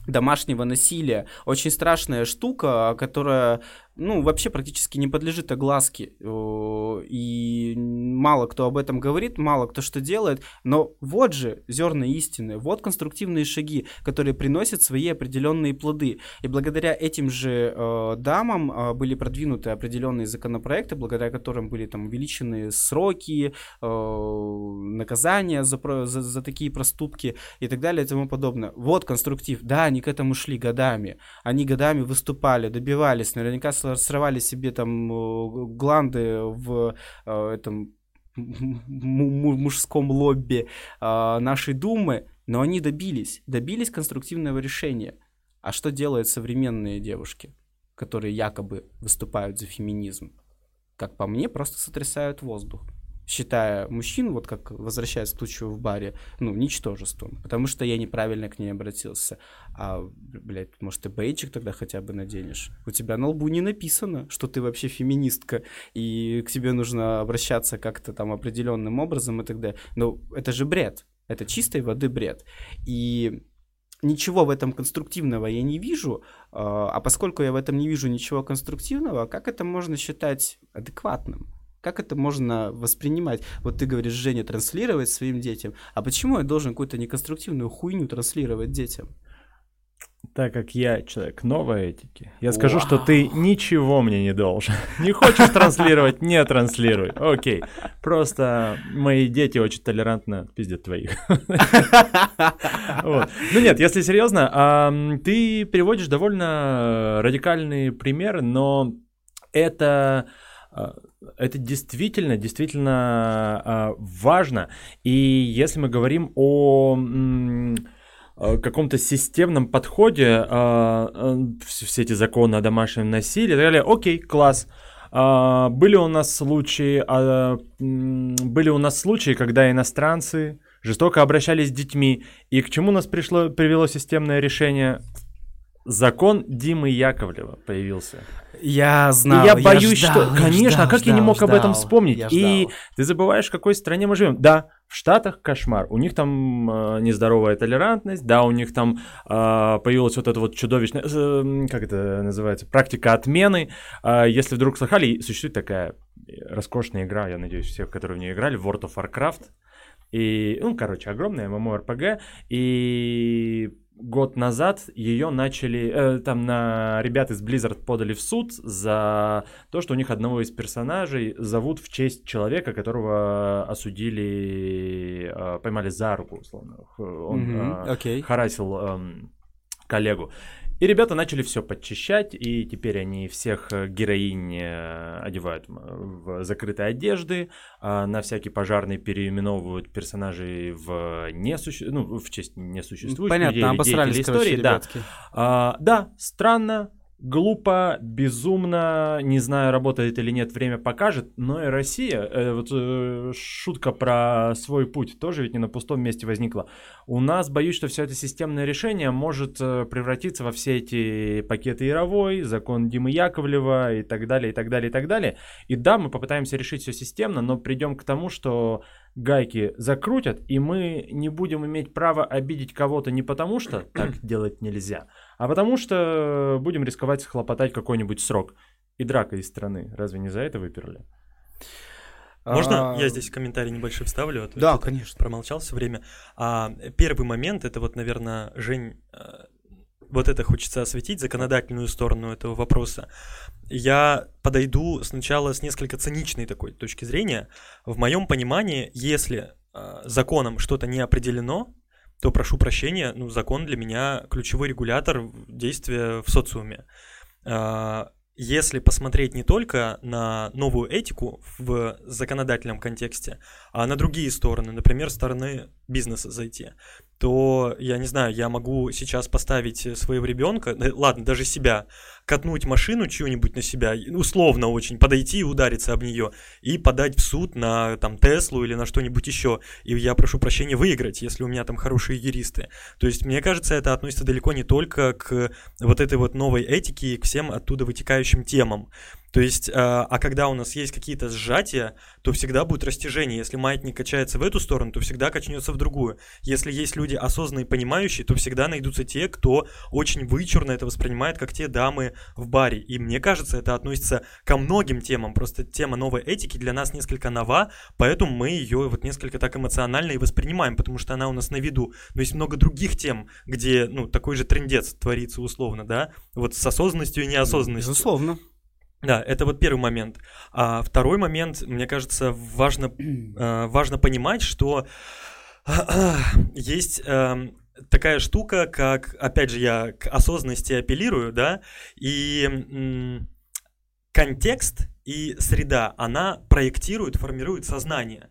домашнего насилия. Очень страшная штука, которая ну, вообще практически не подлежит огласке. И мало кто об этом говорит, мало кто что делает. Но вот же зерна истины, вот конструктивные шаги, которые приносят свои определенные плоды. И благодаря этим же э, дамам э, были продвинуты определенные законопроекты, благодаря которым были там увеличены сроки, э, наказания за, за, за такие проступки и так далее и тому подобное. Вот конструктив. Да, они к этому шли годами. Они годами выступали, добивались, наверняка срывали себе там э, гланды в э, этом мужском лобби э, нашей Думы, но они добились, добились конструктивного решения. А что делают современные девушки, которые якобы выступают за феминизм? Как по мне, просто сотрясают воздух считая мужчин, вот как возвращаясь к случаю в баре, ну, ничтожеством, потому что я неправильно к ней обратился. А, блядь, может, ты бейджик тогда хотя бы наденешь? У тебя на лбу не написано, что ты вообще феминистка, и к тебе нужно обращаться как-то там определенным образом и так далее. Но это же бред. Это чистой воды бред. И ничего в этом конструктивного я не вижу, а, а поскольку я в этом не вижу ничего конструктивного, как это можно считать адекватным? Как это можно воспринимать? Вот ты говоришь, Женя, транслировать своим детям. А почему я должен какую-то неконструктивную хуйню транслировать детям? Так как я человек новой этики, я скажу, что ты ничего мне не должен. Не хочешь транслировать, не транслируй. Окей. Просто мои дети очень толерантно пиздят твоих. Ну нет, если серьезно, ты приводишь довольно радикальные примеры, но это а, это действительно, действительно а, важно. И если мы говорим о а, каком-то системном подходе, все эти законы о домашнем насилии и так далее, окей, класс. Были у нас случаи, были у нас случаи, когда иностранцы жестоко обращались с детьми, и к чему нас пришло, привело системное решение? Закон Димы Яковлева появился. Я знал. И я боюсь, я ждал, что, конечно, ждал, а как ждал, я не мог ждал, об этом вспомнить? И ты забываешь, в какой стране мы живем. Да, в Штатах кошмар. У них там э, нездоровая толерантность, да, у них там э, появилась вот эта вот чудовищная, э, как это называется, практика отмены. Э, если вдруг слыхали, существует такая роскошная игра, я надеюсь, всех, которые в нее играли, World of Warcraft. И, ну, короче, огромная MMORPG. И год назад ее начали, э, там на ребят из Blizzard подали в суд за то, что у них одного из персонажей зовут в честь человека, которого осудили, э, поймали за руку, условно. Он mm-hmm. э, okay. харасил э, коллегу. И ребята начали все подчищать, и теперь они всех э, героинь э, одевают в закрытые одежды, а на всякий пожарный переименовывают персонажей в, несуще... ну, в честь несуществующих Понятно, обосрались, истории. Да. А, да, странно, глупо, безумно, не знаю, работает или нет, время покажет, но и Россия, э, вот э, шутка про свой путь тоже ведь не на пустом месте возникла. У нас, боюсь, что все это системное решение может э, превратиться во все эти пакеты Яровой, закон Димы Яковлева и так далее, и так далее, и так далее. И да, мы попытаемся решить все системно, но придем к тому, что гайки закрутят, и мы не будем иметь права обидеть кого-то не потому, что так делать нельзя, а потому что будем рисковать схлопотать какой-нибудь срок. И драка из страны. Разве не за это выперли? Можно А, я здесь комментарий небольшой вставлю? А то Да, конечно. Промолчал все время. А, первый момент, это вот, наверное, Жень, э, вот это хочется осветить, законодательную сторону этого вопроса. Я подойду сначала с несколько циничной такой точки зрения. В моем понимании, если э, законом что-то не определено, то прошу прощения, ну, закон для меня ключевой регулятор действия в социуме. А, Если посмотреть не только на новую этику в законодательном контексте, а на другие стороны, например, стороны бизнеса зайти, то я не знаю, я могу сейчас поставить своего ребенка, ладно, даже себя, катнуть машину чью-нибудь на себя, условно очень, подойти и удариться об нее, и подать в суд на там Теслу или на что-нибудь еще. И я прошу прощения выиграть, если у меня там хорошие юристы. То есть, мне кажется, это относится далеко не только к вот этой вот новой этике и к всем оттуда вытекающим темам. То есть, а, а когда у нас есть какие-то сжатия, то всегда будет растяжение. Если маятник качается в эту сторону, то всегда качнется в другую. Если есть люди осознанные и понимающие, то всегда найдутся те, кто очень вычурно это воспринимает, как те дамы в баре. И мне кажется, это относится ко многим темам. Просто тема новой этики для нас несколько нова, поэтому мы ее вот несколько так эмоционально и воспринимаем, потому что она у нас на виду. Но есть много других тем, где, ну, такой же трендец творится условно, да, вот с осознанностью и неосознанностью. Безусловно. Да, это вот первый момент. А второй момент, мне кажется, важно, э, важно понимать, что есть эм, такая штука, как, опять же, я к осознанности апеллирую, да, и контекст и среда, она проектирует, формирует сознание.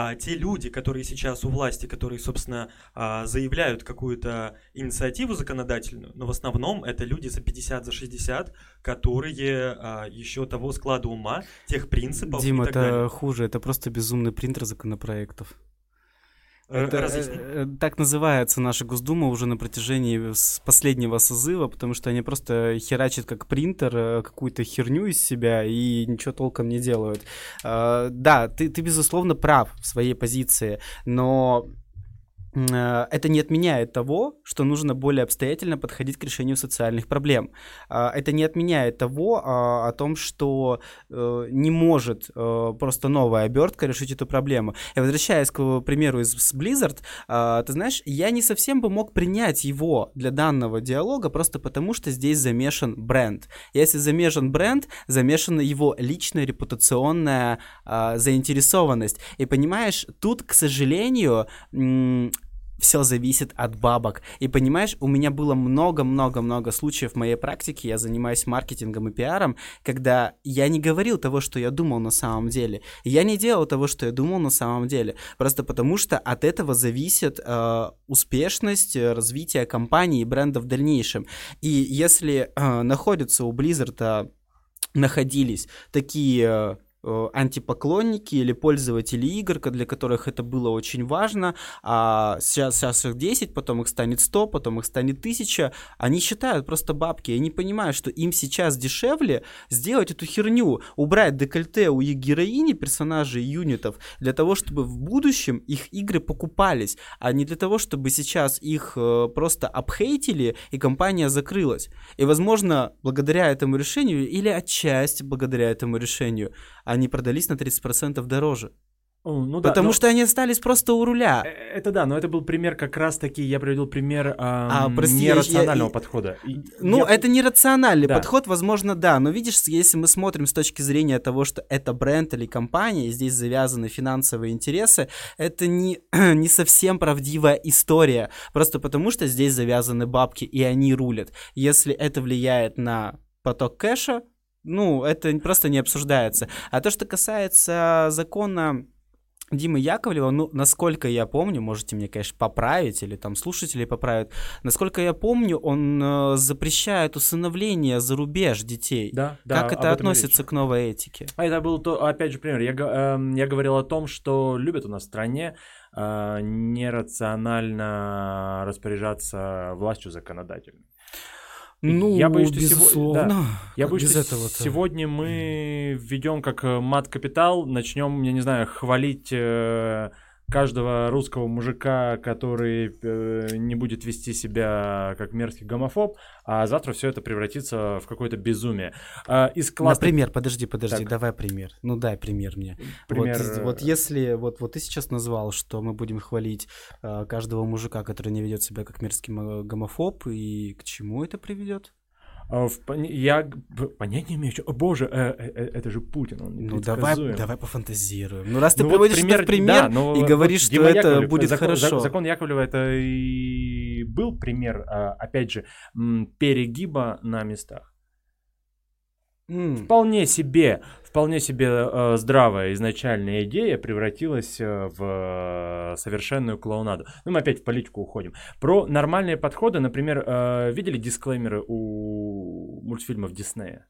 А те люди, которые сейчас у власти, которые, собственно, а, заявляют какую-то инициативу законодательную, но в основном это люди за 50, за 60, которые а, еще того склада ума, тех принципов Дима, и так это далее. хуже, это просто безумный принтер законопроектов. Это, э, э, так называется наша Госдума уже на протяжении с последнего созыва, потому что они просто херачат как принтер э, какую-то херню из себя и ничего толком не делают. Да, ты, ты безусловно прав в своей позиции, но это не отменяет того, что нужно более обстоятельно подходить к решению социальных проблем. А, Это не отменяет того, а, о том, что э, не может э, просто новая обертка решить эту проблему. И возвращаясь к э, примеру из с Blizzard, а, ты знаешь, я не совсем бы мог принять его для данного диалога, просто потому что здесь замешан бренд. Если замешан бренд, замешана его личная репутационная заинтересованность. И понимаешь, тут, к сожалению, все зависит от бабок. И понимаешь, у меня было много-много-много случаев в моей практике, я занимаюсь маркетингом и пиаром, когда я не говорил того, что я думал на самом деле. Я не делал того, что я думал на самом деле. Просто потому что от этого зависит э, успешность, э, развитие компании и бренда в дальнейшем. И если э, находятся у Blizzard находились такие э, антипоклонники или пользователи игр, для которых это было очень важно, а сейчас, сейчас их 10, потом их станет 100, потом их станет 1000, они считают просто бабки, и не понимают, что им сейчас дешевле сделать эту херню, убрать декольте у их героини, персонажей юнитов, для того, чтобы в будущем их игры покупались, а не для того, чтобы сейчас их э, просто обхейтили и компания закрылась. И, возможно, благодаря этому решению или отчасти благодаря этому решению они продались на 30% дороже. Ну да, потому но- что они остались просто у руля. Э, Это да, но это был пример как раз-таки, я привел пример А, ам, прости, я- нерационального я- подхода. И Ну, я- это нерациональный Да. подход, возможно, да. Но видишь, если мы смотрим с точки зрения того, что это бренд или компания, и здесь завязаны финансовые интересы, это не, не совсем правдивая история. Просто потому, что здесь завязаны бабки, и они рулят. Если это влияет на поток кэша, ну, это просто не обсуждается. А то, что касается закона Димы Яковлева, ну, насколько я помню, можете мне, конечно, поправить, или там слушатели поправят, насколько я помню, он э, запрещает усыновление за рубеж детей. Да, да, как это относится к новой этике? А это был, то, опять же, пример. Я, эм, я говорил о том, что любят у нас в стране э, нерационально распоряжаться властью законодательной. Ну, Я боюсь, что сего- безусловно. Я боюсь, без что этого-то? сегодня мы введем как э, мат-капитал, начнем, я не знаю, хвалить э, каждого русского мужика, который э, не будет вести себя как мерзкий гомофоб, а завтра все это превратится в какое-то безумие. А, из классных... Например, подожди, подожди, Так. давай пример. Ну дай пример мне. Пример, Вот, э, вот если, вот, вот ты сейчас назвал, что мы будем хвалить э, каждого мужика, который не ведет себя как мерзкий мо- гомофоб, и к чему это приведет? А, Я г- п- понять не имею, что... Боже, э, э, э, это же Путин, он Ну давай, давай пофантазируем. Ну раз ты Ну, вот приводишь это в пример да, но и вот говоришь, что Дима это Яковлев, будет закон, за- хорошо. Закон Яковлева это и был пример, а, опять же, перегиба на местах. М, Вполне себе, вполне себе э, здравая изначальная идея превратилась э, в э, совершенную клоунаду. Ну, мы опять в политику уходим. Про нормальные подходы, например, э, видели дисклеймеры у мультфильмов Диснея?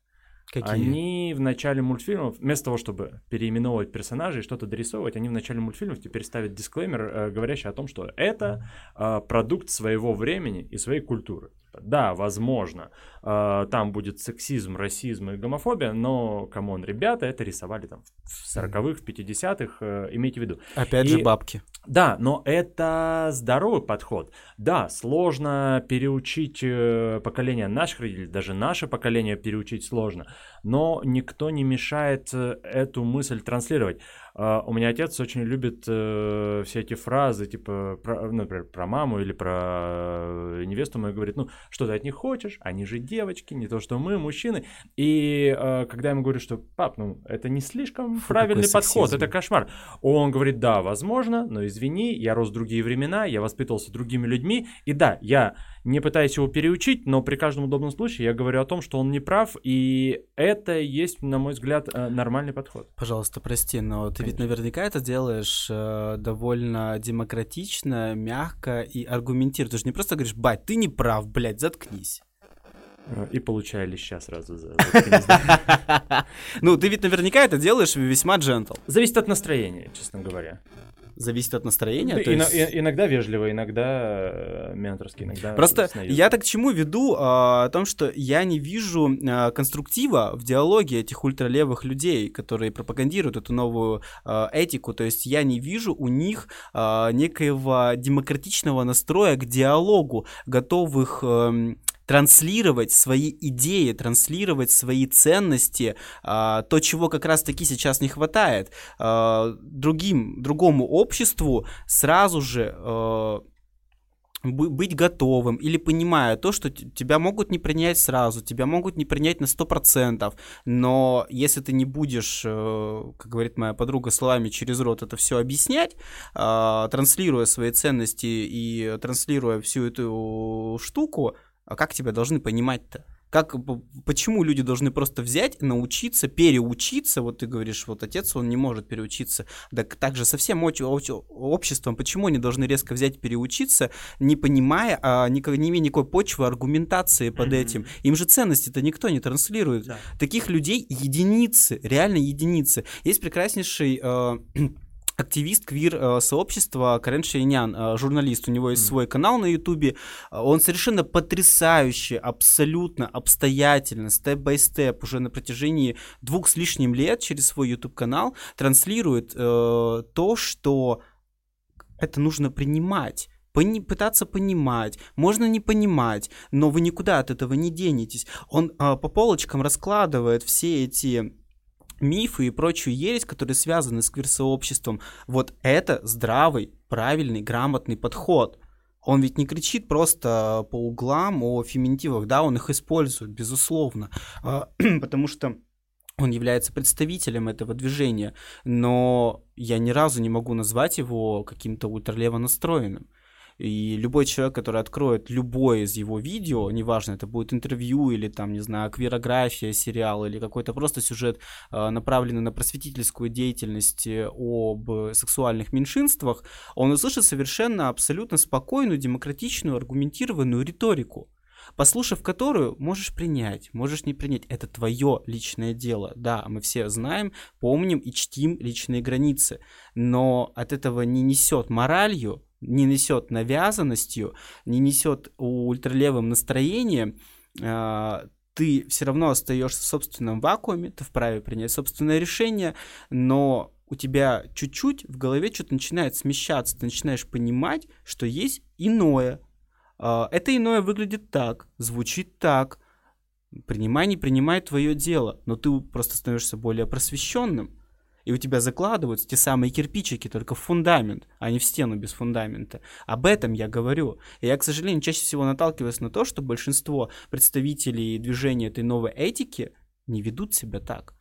Какие? Они в начале мультфильмов, вместо того, чтобы переименовывать персонажей и что-то дорисовывать, они в начале мультфильмов теперь ставят дисклеймер, э, говорящий о том, что это э, продукт своего времени и своей культуры. Да, возможно, э, там будет сексизм, расизм и гомофобия, но, come on, ребята это рисовали там в 40-х, в 50-х, э, имейте в виду. Опять же и- бабки. Да, но это здоровый подход. Да, сложно переучить э, поколение наших родителей, даже наше поколение переучить сложно, но никто не мешает э, эту мысль транслировать. А, У меня отец очень любит э, все эти фразы, типа, про, например, про маму или про э, невесту мою, говорит, ну, что ты от них хочешь, они же девочки, не то, что мы, мужчины. И э, когда я ему говорю, что, пап, ну, это не слишком Фу, правильный подход, сексизм. это кошмар. Он говорит, да, возможно, но извини, я рос в другие времена, я воспитывался другими людьми, и да, я не пытаюсь его переучить, но при каждом удобном случае я говорю о том, что он не прав, и это и есть, на мой взгляд, э, нормальный подход. Пожалуйста, прости, но ты ведь Конечно. наверняка это делаешь э, довольно демократично, мягко и аргументированно. Ты же не просто говоришь, бать, ты не прав, блядь, заткнись. Э, И получаю леща сразу за. Ну, ты ведь наверняка это делаешь весьма джентл. Зависит от настроения, честно говоря. Зависит от настроения. Да, то ино- есть- Иногда вежливо, иногда э, менторски, иногда Просто я так к чему веду, а, о том, что я не вижу а, конструктива в диалоге этих ультралевых людей, которые пропагандируют эту новую а, этику. То есть я не вижу у них а, некоего демократичного настроя к диалогу, готовых эм, транслировать свои идеи, транслировать свои ценности, а, то, чего как раз-таки сейчас не хватает. А, другим, другому обществу сразу же бы- быть готовым или понимая то, что тебя могут не принять сразу, тебя могут не принять на 100%, но если ты не будешь, э, как говорит моя подруга, словами через рот это все объяснять, а, транслируя свои ценности и транслируя всю эту штуку, а как тебя должны понимать-то? Как, почему люди должны просто взять, научиться, переучиться? Вот ты говоришь, вот отец, он не может переучиться. Так, так же со всем обществом, почему они должны резко взять переучиться, не понимая, а, никак- не имея никакой почвы, аргументации под Мгм. этим? Им же ценности-то никто не транслирует. Да. Таких людей единицы, реально единицы. Есть прекраснейший э, активист квир-сообщества Карен Шейнян, э, журналист, у него есть свой канал на ютубе, Э, он совершенно потрясающе, абсолютно обстоятельно, степ-бай-степ, уже на протяжении двух с лишним лет через свой YouTube-канал транслирует э, то, что это нужно принимать. пони- пытаться понимать, можно не понимать, но вы никуда от этого не денетесь. Он а, по полочкам раскладывает все эти мифы и прочую ересь, которые связаны с квир-сообществом. Вот это здравый, правильный, грамотный подход. Он ведь не кричит просто по углам о феминитивах, да, он их использует, безусловно, А, потому что он является представителем этого движения, но я ни разу не могу назвать его каким-то ультралево настроенным. И любой человек, который откроет любое из его видео, неважно, это будет интервью или там, не знаю, квирография, сериал или какой-то просто сюжет, э, направленный на просветительскую деятельность э, об сексуальных меньшинствах, он услышит совершенно абсолютно спокойную, демократичную, аргументированную риторику послушав которую, можешь принять, можешь не принять. Это твое личное дело. Да, мы все знаем, помним и чтим личные границы. Но от этого не несет моралью, не несет навязанностью, не несет ультралевым настроением. а, Ты все равно остаешься в собственном вакууме, ты вправе принять собственное решение, но у тебя чуть-чуть в голове что-то начинает смещаться, ты начинаешь понимать, что есть иное. А, это иное выглядит так, звучит так. Принимай, не принимай твое дело, но ты просто становишься более просвещенным. И у тебя закладываются те самые кирпичики только в фундамент, а не в стену без фундамента. Об этом я говорю. И я, к сожалению, чаще всего наталкиваюсь на то, что большинство представителей движения этой новой этики не ведут себя так.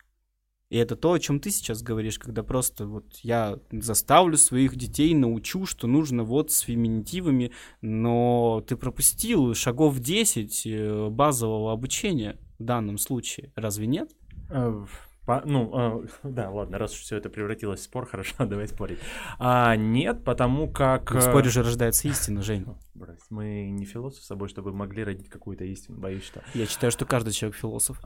И это то, о чем ты сейчас говоришь, когда просто вот я заставлю своих детей, научу, что нужно вот с феминитивами, но ты пропустил шагов 10 э, базового обучения в данном случае. Разве нет? Э, по, ну, э, да, ладно, раз уж все это превратилось в спор, хорошо, давай спорить. А, нет, потому как... В споре же рождается истина, Жень. Брось, мы не философ с собой, чтобы могли родить какую-то истину, боюсь, что... Я считаю, что каждый человек философ.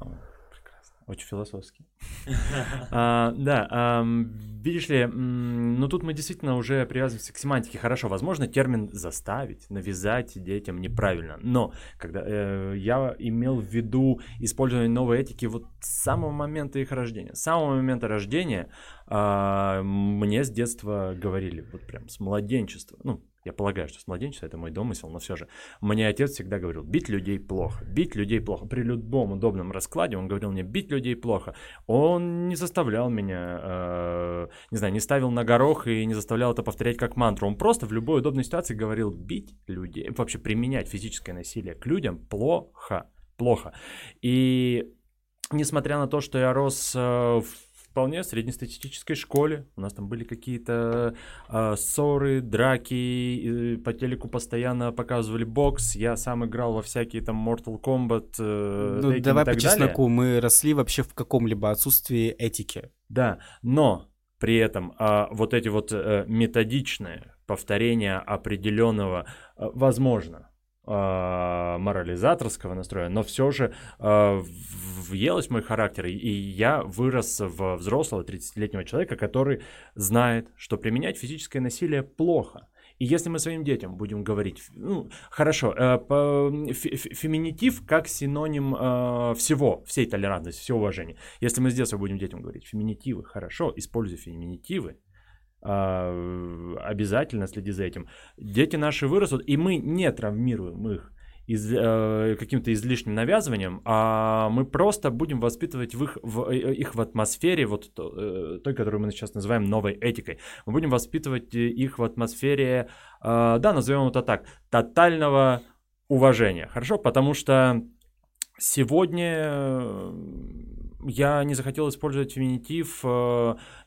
Очень философский. а, да, а, видишь ли, ну тут мы действительно уже привязываемся к семантике. Хорошо, возможно, термин заставить, навязать детям неправильно. Но когда э, я имел в виду использование новой этики вот с самого момента их рождения. С самого момента рождения э, мне с детства говорили, вот прям с младенчества, ну, я полагаю, что с младенчества это мой домысел, но все же. Мне отец всегда говорил, бить людей плохо, бить людей плохо. При любом удобном раскладе он говорил мне, бить людей плохо. Он не заставлял меня, э, не знаю, не ставил на горох и не заставлял это повторять как мантру. Он просто в любой удобной ситуации говорил, бить людей, вообще применять физическое насилие к людям плохо, плохо. И несмотря на то, что я рос э, в вполне среднестатистической школе. У нас там были какие-то э, ссоры, драки, по телеку постоянно показывали бокс. Я сам играл во всякие там Mortal Kombat. Э, ну, давай по чесноку, мы росли вообще в каком-либо отсутствии этики. Да, но при этом э, вот эти вот э, методичные повторения определенного, э, возможно, э, морализаторского настроя, но все же э, въелось в мой характер, и я вырос в взрослого 30-летнего человека, который знает, что применять физическое насилие плохо. И если мы своим детям будем говорить, ну, хорошо, э, по, феминитив как синоним э, всего, всей толерантности, всего уважения. Если мы с детства будем детям говорить феминитивы, хорошо, используй феминитивы, обязательно следи за этим. Дети наши вырастут, и мы не травмируем их из, э, каким-то излишним навязыванием, а мы просто будем воспитывать в их, в, э, их в атмосфере, вот э, той, которую мы сейчас называем новой этикой. Мы будем воспитывать э, их в атмосфере, э, да, назовем это так, тотального уважения. Хорошо? Потому что сегодня э, я не захотел использовать феминитив,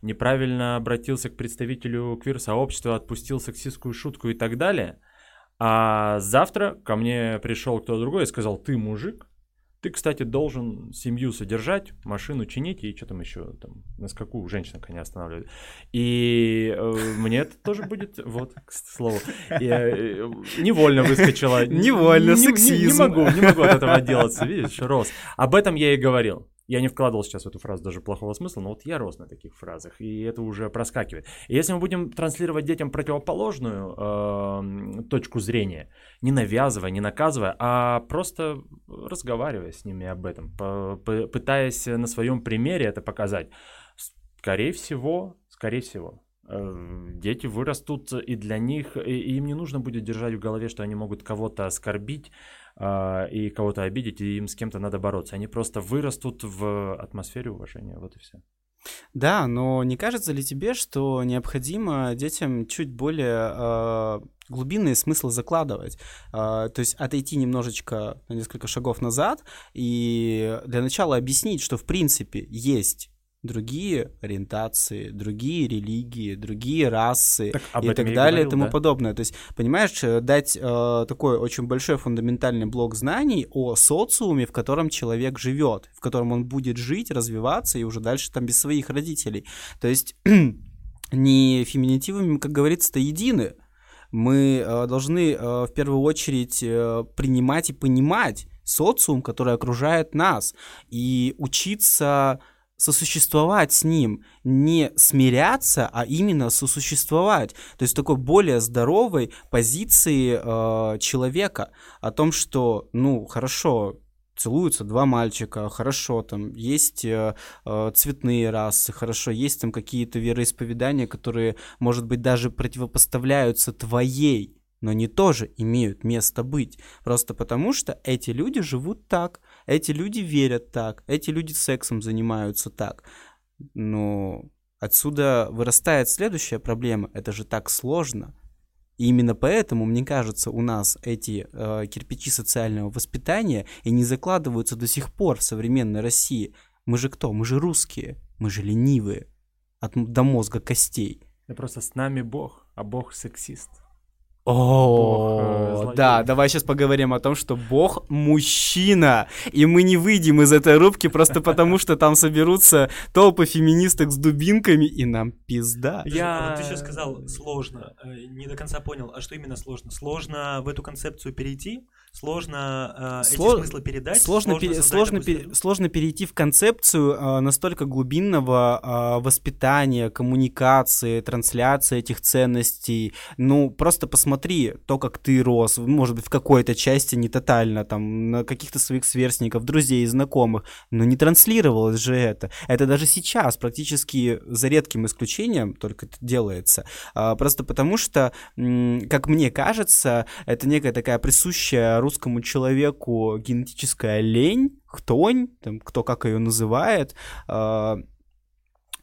неправильно обратился к представителю квир-сообщества, отпустил сексистскую шутку и так далее – а завтра ко мне пришел кто-то другой и сказал, ты мужик, ты, кстати, должен семью содержать, машину чинить и что там еще, там, на скаку женщина коня останавливает. И э, мне это тоже будет, вот, к слову, я, э, невольно выскочила. Невольно, не, сексизм. Не, не могу, не могу от этого отделаться, видишь, рос. Об этом я и говорил. Я не вкладывал сейчас в эту фразу даже плохого смысла, но вот я рос на таких фразах, и это уже проскакивает. И если мы будем транслировать детям противоположную э, точку зрения, не навязывая, не наказывая, а просто разговаривая с ними об этом, пытаясь на своем примере это показать, скорее всего, скорее всего, э, дети вырастут, и для них, и им не нужно будет держать в голове, что они могут кого-то оскорбить, э, и кого-то обидеть, и им с кем-то надо бороться. Они просто вырастут в атмосфере уважения, вот и все. Да, но не кажется ли тебе, что необходимо детям чуть более э, глубинные смыслы закладывать? Э, то есть отойти немножечко на несколько шагов назад и для начала объяснить, что в принципе есть другие ориентации, другие религии, другие расы так, и так далее и тому да? подобное. То есть, понимаешь, э, дать э, такой очень большой фундаментальный блок знаний о социуме, в котором человек живет, в котором он будет жить, развиваться и уже дальше там без своих родителей. То есть не феминитивами, как говорится-то, едины. Мы э, должны э, в первую очередь э, принимать и понимать социум, который окружает нас, и учиться сосуществовать с ним, не смиряться, а именно сосуществовать. То есть такой более здоровой позиции э, человека о том, что, ну, хорошо, целуются два мальчика, хорошо, там есть э, э, цветные расы, хорошо, есть там какие-то вероисповедания, которые, может быть, даже противопоставляются твоей, но они тоже имеют место быть. Просто потому, что эти люди живут так, эти люди верят так, эти люди сексом занимаются так. Но отсюда вырастает следующая проблема. Это же так сложно. И именно поэтому, мне кажется, у нас эти э, кирпичи социального воспитания и не закладываются до сих пор в современной России. Мы же кто? Мы же русские. Мы же ленивые. От, до мозга костей. Да просто с нами Бог, а Бог сексист. О, да, давай сейчас поговорим о том, что Бог мужчина, и мы не выйдем из этой рубки просто потому, что там соберутся толпы феминисток с дубинками, и нам пизда. Я... Вот ты сейчас сказал сложно, э, не до конца понял, а что именно сложно? Сложно в эту концепцию перейти? Сложно э, Сло... эти смыслы передать? Сложно, сложно, пере... сложно, пере... сложно перейти в концепцию э, настолько глубинного э, воспитания, коммуникации, трансляции этих ценностей. Ну, просто посмотри то, как ты рос, может быть, в какой-то части не тотально, там, на каких-то своих сверстников, друзей, знакомых, но не транслировалось же это. Это даже сейчас практически за редким исключением только это делается. Э, просто потому что, как мне кажется, это некая такая присущая русскому человеку генетическая лень, хтонь, там, кто как ее называет, э,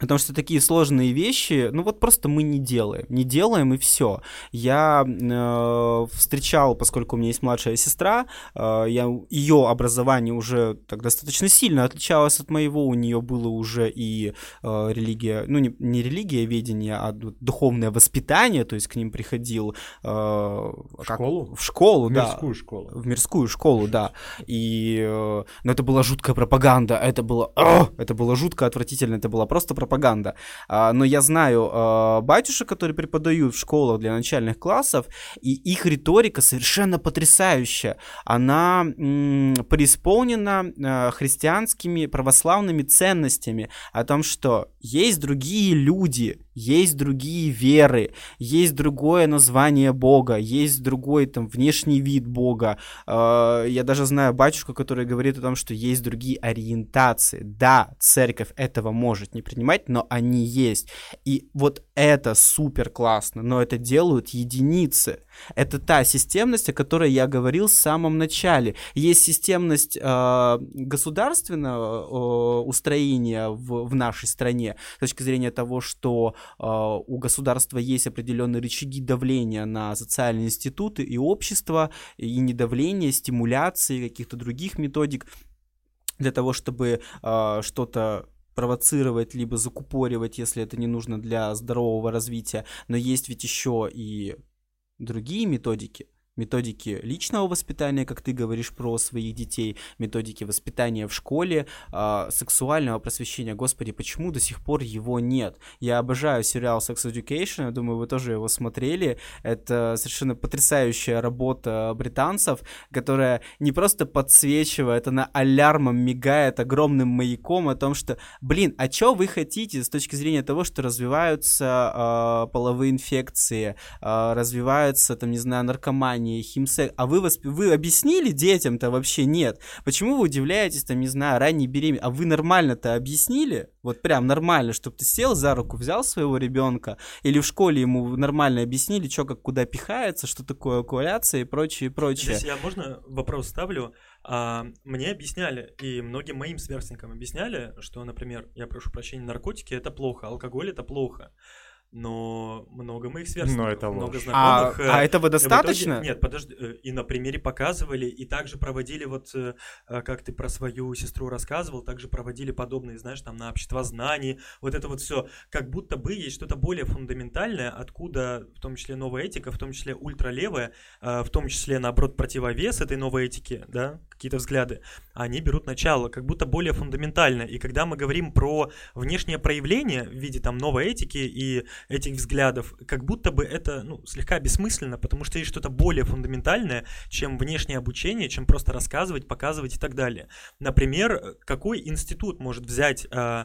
Потому что такие сложные вещи, ну вот просто мы не делаем. Не делаем и все. Я э, встречал, поскольку у меня есть младшая сестра, э, я, ее образование уже так достаточно сильно отличалось от моего. У нее было уже и э, религия, ну не, не религия ведения, а духовное воспитание, то есть к ним приходил... Э, в как, школу? В школу, в да. В мирскую школу. В мирскую школу, да. И, э, но это была жуткая пропаганда, это было... Это было жутко отвратительно, это была просто пропаганда пропаганда. А, но я знаю а, батюшек, которые преподают в школах для начальных классов, и их риторика совершенно потрясающая. Она м, преисполнена а, христианскими православными ценностями о том, что есть другие люди, есть другие веры, есть другое название Бога, есть другой там внешний вид Бога. А, я даже знаю батюшку, который говорит о том, что есть другие ориентации. Да, церковь этого может не принимать, но они есть. И вот это супер классно, но это делают единицы. Это та системность, о которой я говорил в самом начале. Есть системность э, государственного э, устроения в, в нашей стране с точки зрения того, что у государства есть определенные рычаги давления на социальные институты и общество, и не давления, стимуляции, каких-то других методик для того, чтобы э, что-то провоцировать, либо закупоривать, если это не нужно для здорового развития. Но есть ведь еще и другие методики, методики личного воспитания, как ты говоришь про своих детей, методики воспитания в школе, э, сексуального просвещения. Господи, почему до сих пор его нет? Я обожаю сериал Sex Education, я думаю, вы тоже его смотрели. Это совершенно потрясающая работа британцев, которая не просто подсвечивает, она алярмом мигает огромным маяком о том, что, блин, а что вы хотите с точки зрения того, что развиваются э, половые инфекции, э, развиваются, там, не знаю, наркомания, наркомании, химсек, а вы, восп... вы объяснили детям-то вообще нет? Почему вы удивляетесь, там, не знаю, ранней беременности? А вы нормально-то объяснили? Вот прям нормально, чтобы ты сел за руку, взял своего ребенка, или в школе ему нормально объяснили, что как куда пихается, что такое коагуляция и прочее, и прочее. Здесь я можно вопрос ставлю? А, мне объясняли, и многим моим сверстникам объясняли, что, например, я прошу прощения, наркотики это плохо, алкоголь это плохо но много моих сверстников, но это много ложь. знакомых. А, а этого достаточно? Итоге, нет, подожди, э, и на примере показывали, и также проводили вот, э, э, как ты про свою сестру рассказывал, также проводили подобные, знаешь, там на общество знаний, вот это вот все, как будто бы есть что-то более фундаментальное, откуда в том числе новая этика, в том числе ультралевая, в том числе, наоборот, противовес этой новой этике, да, какие-то взгляды, они берут начало, как будто более фундаментально, и когда мы говорим про внешнее проявление в виде там новой этики и этих взглядов, как будто бы это ну, слегка бессмысленно, потому что есть что-то более фундаментальное, чем внешнее обучение, чем просто рассказывать, показывать и так далее. Например, какой институт может взять э,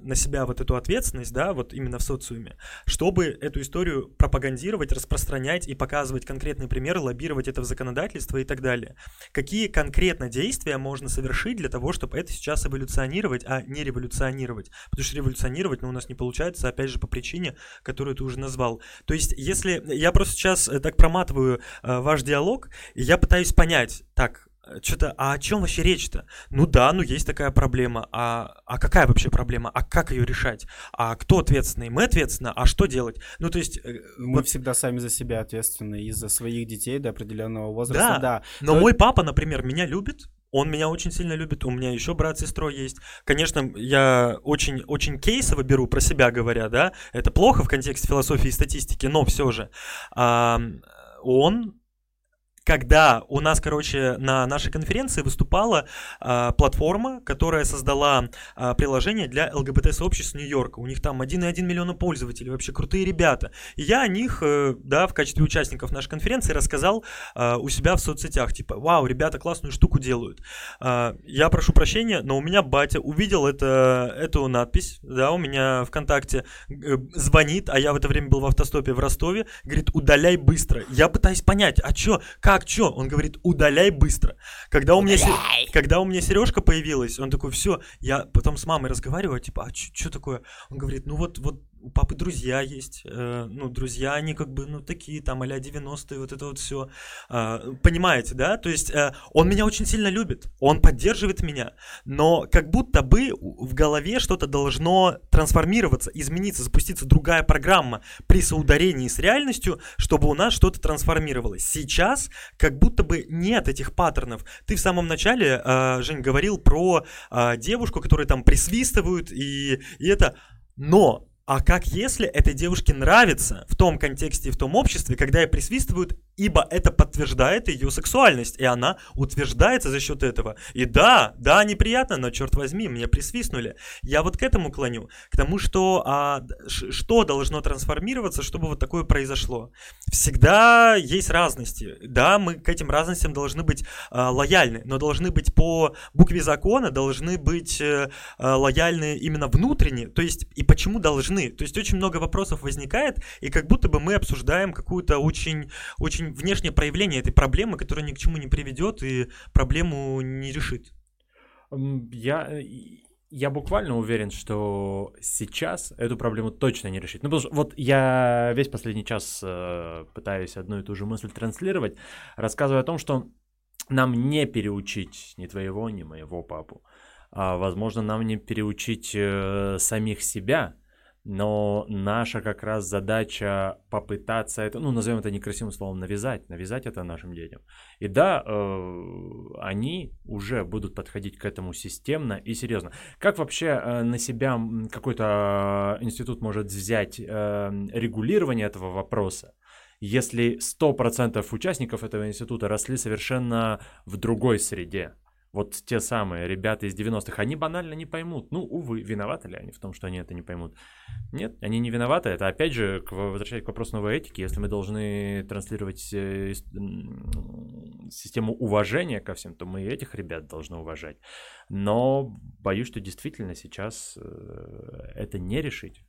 на себя вот эту ответственность, да, вот именно в социуме, чтобы эту историю пропагандировать, распространять и показывать конкретные примеры, лоббировать это в законодательство и так далее. Какие конкретно действия можно совершить для того, чтобы это сейчас эволюционировать, а не революционировать? Потому что революционировать, ну, у нас не получается, опять же, по причине, которую ты уже назвал. То есть, если я просто сейчас э, так проматываю э, ваш диалог, я пытаюсь понять, так, что-то, а о чем вообще речь-то? Ну да, ну есть такая проблема. А, а какая вообще проблема? А как ее решать? А кто ответственный? Мы ответственны, а что делать? Ну то есть... Э, Мы вот... всегда сами за себя ответственны, и за своих детей до определенного возраста, да. да. Но то... мой папа, например, меня любит, он меня очень сильно любит, у меня еще брат с сестрой есть. Конечно, я очень, очень кейсово беру про себя говоря, да, это плохо в контексте философии и статистики, но все же. А, он когда у нас, короче, на нашей конференции выступала э, платформа, которая создала э, приложение для ЛГБТ-сообществ Нью-Йорка. У них там 1,1 миллиона пользователей, вообще крутые ребята. И я о них, э, да, в качестве участников нашей конференции рассказал э, у себя в соцсетях, типа, вау, ребята классную штуку делают. Э, я прошу прощения, но у меня батя увидел это, эту надпись, да, у меня ВКонтакте э, звонит, а я в это время был в автостопе в Ростове, говорит, удаляй быстро. Я пытаюсь понять, а чё, как как, чё? Он говорит, удаляй быстро. Когда у, меня, когда у меня сережка появилась, он такой, все, я потом с мамой разговариваю, типа, а что такое? Он говорит, ну вот, вот у папы друзья есть, э, ну, друзья, они как бы, ну, такие, там, а 90-е, вот это вот все, э, понимаете, да, то есть э, он меня очень сильно любит, он поддерживает меня, но как будто бы в голове что-то должно трансформироваться, измениться, запуститься другая программа при соударении с реальностью, чтобы у нас что-то трансформировалось. Сейчас как будто бы нет этих паттернов. Ты в самом начале, э, Жень, говорил про э, девушку, которую там присвистывают, и, и это... Но а как если этой девушке нравится в том контексте и в том обществе, когда ей присвистывают ибо это подтверждает ее сексуальность, и она утверждается за счет этого. И да, да, неприятно, но черт возьми, мне присвистнули. Я вот к этому клоню, к тому, что а, что должно трансформироваться, чтобы вот такое произошло. Всегда есть разности. Да, мы к этим разностям должны быть а, лояльны, но должны быть по букве закона, должны быть а, лояльны именно внутренне. То есть, и почему должны? То есть, очень много вопросов возникает, и как будто бы мы обсуждаем какую-то очень, очень внешнее проявление этой проблемы, которая ни к чему не приведет и проблему не решит. Я, э, я буквально уверен, что сейчас эту проблему точно не решить. Ну, потому что вот я весь последний час э, пытаюсь одну и ту же мысль транслировать, рассказывая о том, что нам не переучить ни твоего, ни моего папу. А, возможно, нам не переучить э, самих себя, но наша как раз задача попытаться это, ну, назовем это некрасивым словом, навязать, навязать это нашим детям. И да, э, они уже будут подходить к этому системно и серьезно. Как вообще э, на себя какой-то институт может взять э, регулирование этого вопроса? если 100% участников этого института росли совершенно в другой среде, вот те самые ребята из 90-х, они банально не поймут. Ну, увы, виноваты ли они в том, что они это не поймут? Нет, они не виноваты. Это опять же, возвращаясь к вопросу новой этики, если мы должны транслировать э, систему уважения ко всем, то мы и этих ребят должны уважать. Но боюсь, что действительно сейчас э, это не решить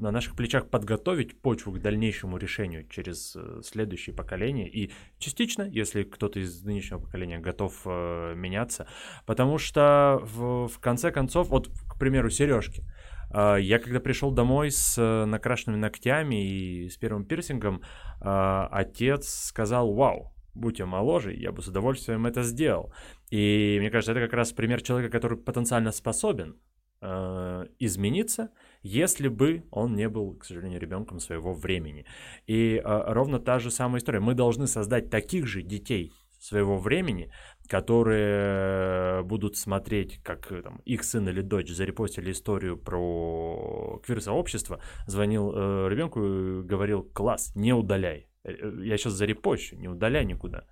на наших плечах подготовить почву к дальнейшему решению через э, следующее поколение и частично, если кто-то из нынешнего поколения готов э, меняться, потому что в, в конце концов, вот, к примеру, сережки. Э, я когда пришел домой с э, накрашенными ногтями и с первым пирсингом, э, отец сказал, вау, будь я моложе, я бы с удовольствием это сделал. И мне кажется, это как раз пример человека, который потенциально способен э, измениться, если бы он не был, к сожалению, ребенком своего времени. И э, ровно та же самая история. Мы должны создать таких же детей своего времени, которые будут смотреть, как там, их сын или дочь зарепостили историю про квир-сообщество, звонил э, ребенку и говорил, класс, не удаляй. Э, я сейчас зарепощу, не удаляй никуда.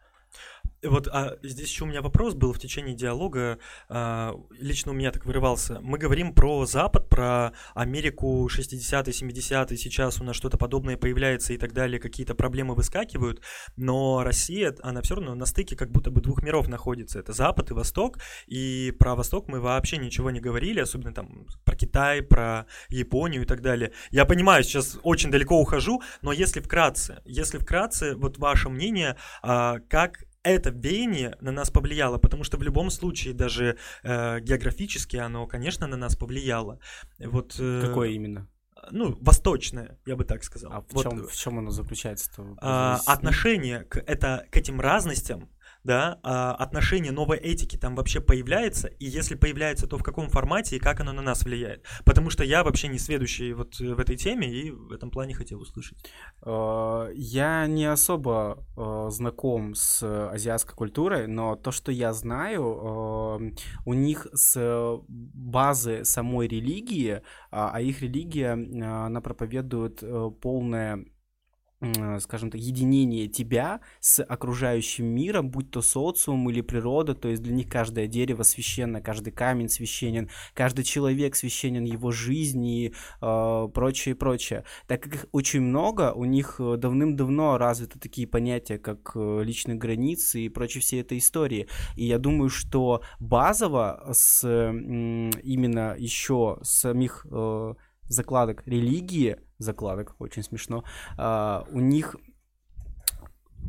Вот а здесь еще у меня вопрос был в течение диалога, а, лично у меня так вырывался. Мы говорим про Запад, про Америку 60-е, 70-е, сейчас у нас что-то подобное появляется и так далее, какие-то проблемы выскакивают, но Россия, она все равно на стыке как будто бы двух миров находится. Это Запад и Восток, и про Восток мы вообще ничего не говорили, особенно там про Китай, про Японию и так далее. Я понимаю, сейчас очень далеко ухожу, но если вкратце, если вкратце, вот ваше мнение, а, как это веяние на нас повлияло, потому что в любом случае даже э, географически оно, конечно, на нас повлияло. Вот, э, Какое именно? Ну, восточное, я бы так сказал. А в, вот, чем, в чем оно заключается-то? А, отношение к, это, к этим разностям да, а отношение новой этики там вообще появляется, и если появляется, то в каком формате и как оно на нас влияет. Потому что я вообще не следующий вот в этой теме и в этом плане хотел услышать. А, я не особо а, знаком с азиатской культурой, но то, что я знаю, а, у них с базы самой религии, а их религия, она проповедует э, полное скажем так, единение тебя с окружающим миром, будь то социум или природа, то есть для них каждое дерево священно, каждый камень священен, каждый человек священен, его жизнь и э, прочее, прочее. Так как их очень много, у них э, давным-давно развиты такие понятия, как э, личные границы и прочие все этой истории. И я думаю, что базово с именно еще самих э, закладок религии, закладок, очень смешно, uh, у них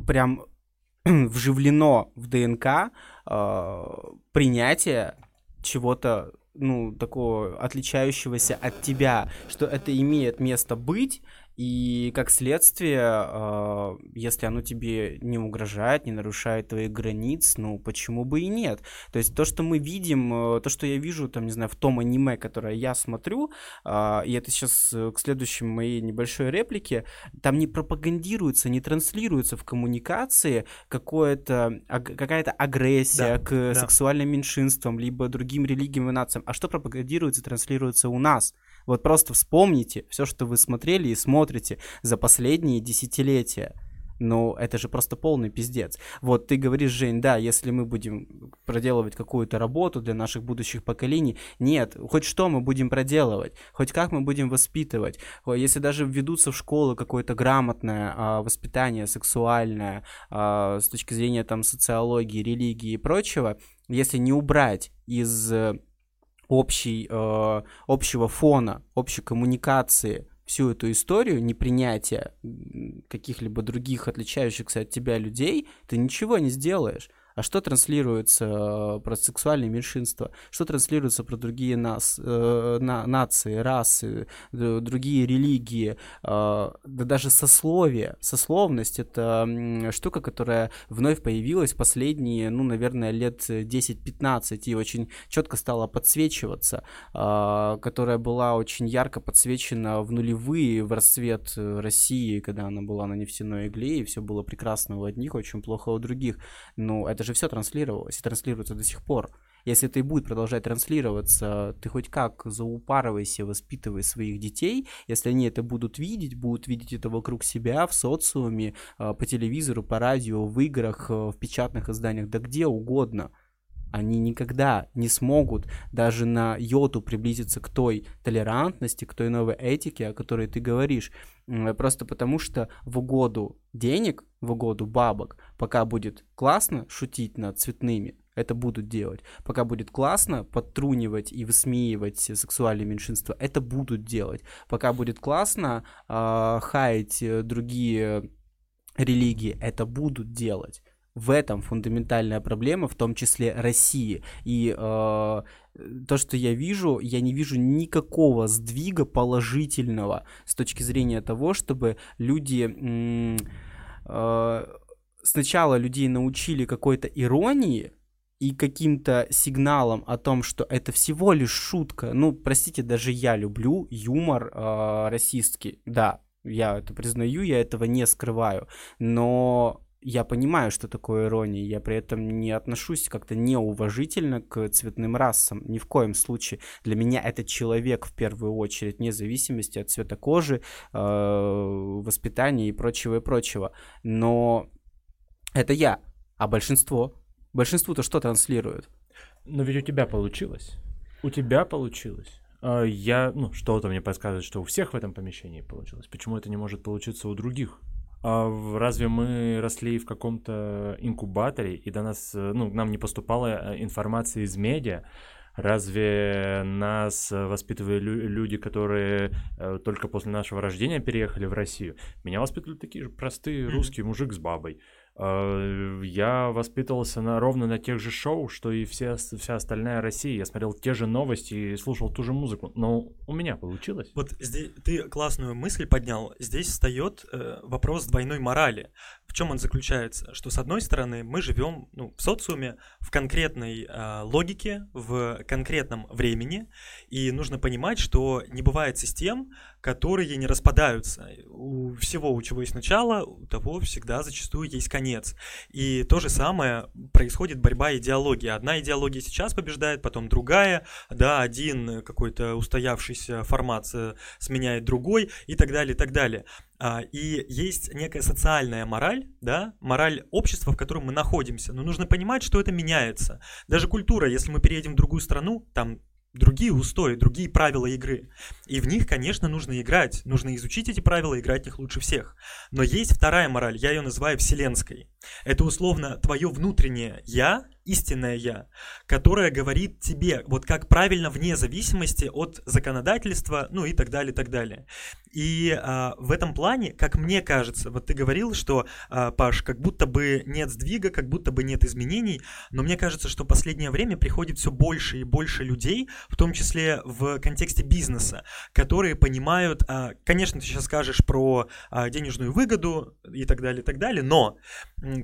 прям вживлено в ДНК uh, принятие чего-то, ну, такого отличающегося от тебя, что это имеет место быть, и как следствие, а, если оно тебе не угрожает, не нарушает твоих границ, ну почему бы и нет? То есть то, что мы видим, э, то, что я вижу, там, не знаю, в том аниме, которое я смотрю, а, и это сейчас э, к следующей моей небольшой реплике, там не пропагандируется, не транслируется в коммуникации какое-то, какая-то агрессия да, к да. сексуальным меньшинствам, либо другим религиям и нациям. А что пропагандируется, транслируется у нас? Вот просто вспомните все, что вы смотрели и смотрите за последние десятилетия. Ну, это же просто полный пиздец. Вот ты говоришь, Жень, да, если мы будем проделывать какую-то работу для наших будущих поколений, нет, хоть что мы будем проделывать, хоть как мы будем воспитывать, если даже введутся в школу какое-то грамотное а, воспитание сексуальное а, с точки зрения там социологии, религии и прочего, если не убрать из общей, э, общего фона, общей коммуникации всю эту историю непринятия каких-либо других отличающихся от тебя людей, ты ничего не сделаешь а что транслируется э, про сексуальные меньшинства, что транслируется про другие нас, э, на, нации, расы, другие религии, э, да даже сословие. Сословность — это штука, которая вновь появилась последние, ну, наверное, лет 10-15 и очень четко стала подсвечиваться, которая была очень ярко подсвечена в нулевые, в расцвет России, когда она была на нефтяной игле, и все было прекрасно у одних, очень плохо у других. Но это же все транслировалось и транслируется до сих пор. Если это и будет продолжать транслироваться, ты хоть как заупарывайся, воспитывай своих детей. Если они это будут видеть, будут видеть это вокруг себя, в социуме, а, по телевизору, по радио, в играх, а, в печатных изданиях, да где угодно – они никогда не смогут даже на йоту приблизиться к той толерантности, к той новой этике, о которой ты говоришь. Просто потому что в угоду денег, в угоду бабок, пока будет классно шутить над цветными, это будут делать. Пока будет классно подтрунивать и высмеивать сексуальные меньшинства, это будут делать. Пока будет классно э, хаять другие религии, это будут делать в этом фундаментальная проблема, в том числе России. И э, то, что я вижу, я не вижу никакого сдвига положительного с точки зрения того, чтобы люди... Э, сначала людей научили какой-то иронии, и каким-то сигналом о том, что это всего лишь шутка. Ну, простите, даже я люблю юмор э, расистский. Да, я это признаю, я этого не скрываю. Но я понимаю, что такое ирония, я при этом не отношусь как-то неуважительно к цветным расам, ни в коем случае. Для меня это человек в первую очередь, вне зависимости от цвета кожи, э, воспитания и прочего, и прочего. Но это я. А большинство? Большинство-то что транслирует? Но ведь у тебя получилось. У тебя получилось. А я, ну, что-то мне подсказывает, что у всех в этом помещении получилось. Почему это не может получиться у других? А разве мы росли в каком-то инкубаторе, и до нас, э, ну, нам не поступала э, информация из медиа? Разве нас воспитывали люди, которые э, только после нашего рождения переехали в Россию? Меня воспитывали такие же простые русские мужик с бабой. Э, я воспитывался на, ровно на тех же шоу, что и все, вся остальная Россия. Я смотрел те же новости и слушал ту же музыку. Но у меня получилось. Вот здесь ты классную мысль поднял. Здесь встает э, вопрос двойной морали. В чем он заключается? Что с одной стороны мы живем ну, в социуме, в конкретной э, логике, в конкретном времени, и нужно понимать, что не бывает систем, которые не распадаются. У всего, у чего есть начало, у того всегда зачастую есть конец. И то же самое происходит борьба идеологии. Одна идеология сейчас побеждает, потом другая, да, один какой-то устоявшийся формат э, сменяет другой и так далее, и так далее. А, и есть некая социальная мораль, да, мораль общества, в котором мы находимся. Но нужно понимать, что это меняется. Даже культура, если мы переедем в другую страну, там другие устои, другие правила игры. И в них, конечно, нужно играть. Нужно изучить эти правила, играть в них лучше всех. Но есть вторая мораль, я ее называю вселенской. Это условно твое внутреннее «я», истинное я, которое говорит тебе, вот как правильно вне зависимости от законодательства, ну и так далее, так далее. И а, в этом плане, как мне кажется, вот ты говорил, что, а, Паш, как будто бы нет сдвига, как будто бы нет изменений, но мне кажется, что в последнее время приходит все больше и больше людей, в том числе в контексте бизнеса, которые понимают, а, конечно, ты сейчас скажешь про а, денежную выгоду и так далее, и так далее, но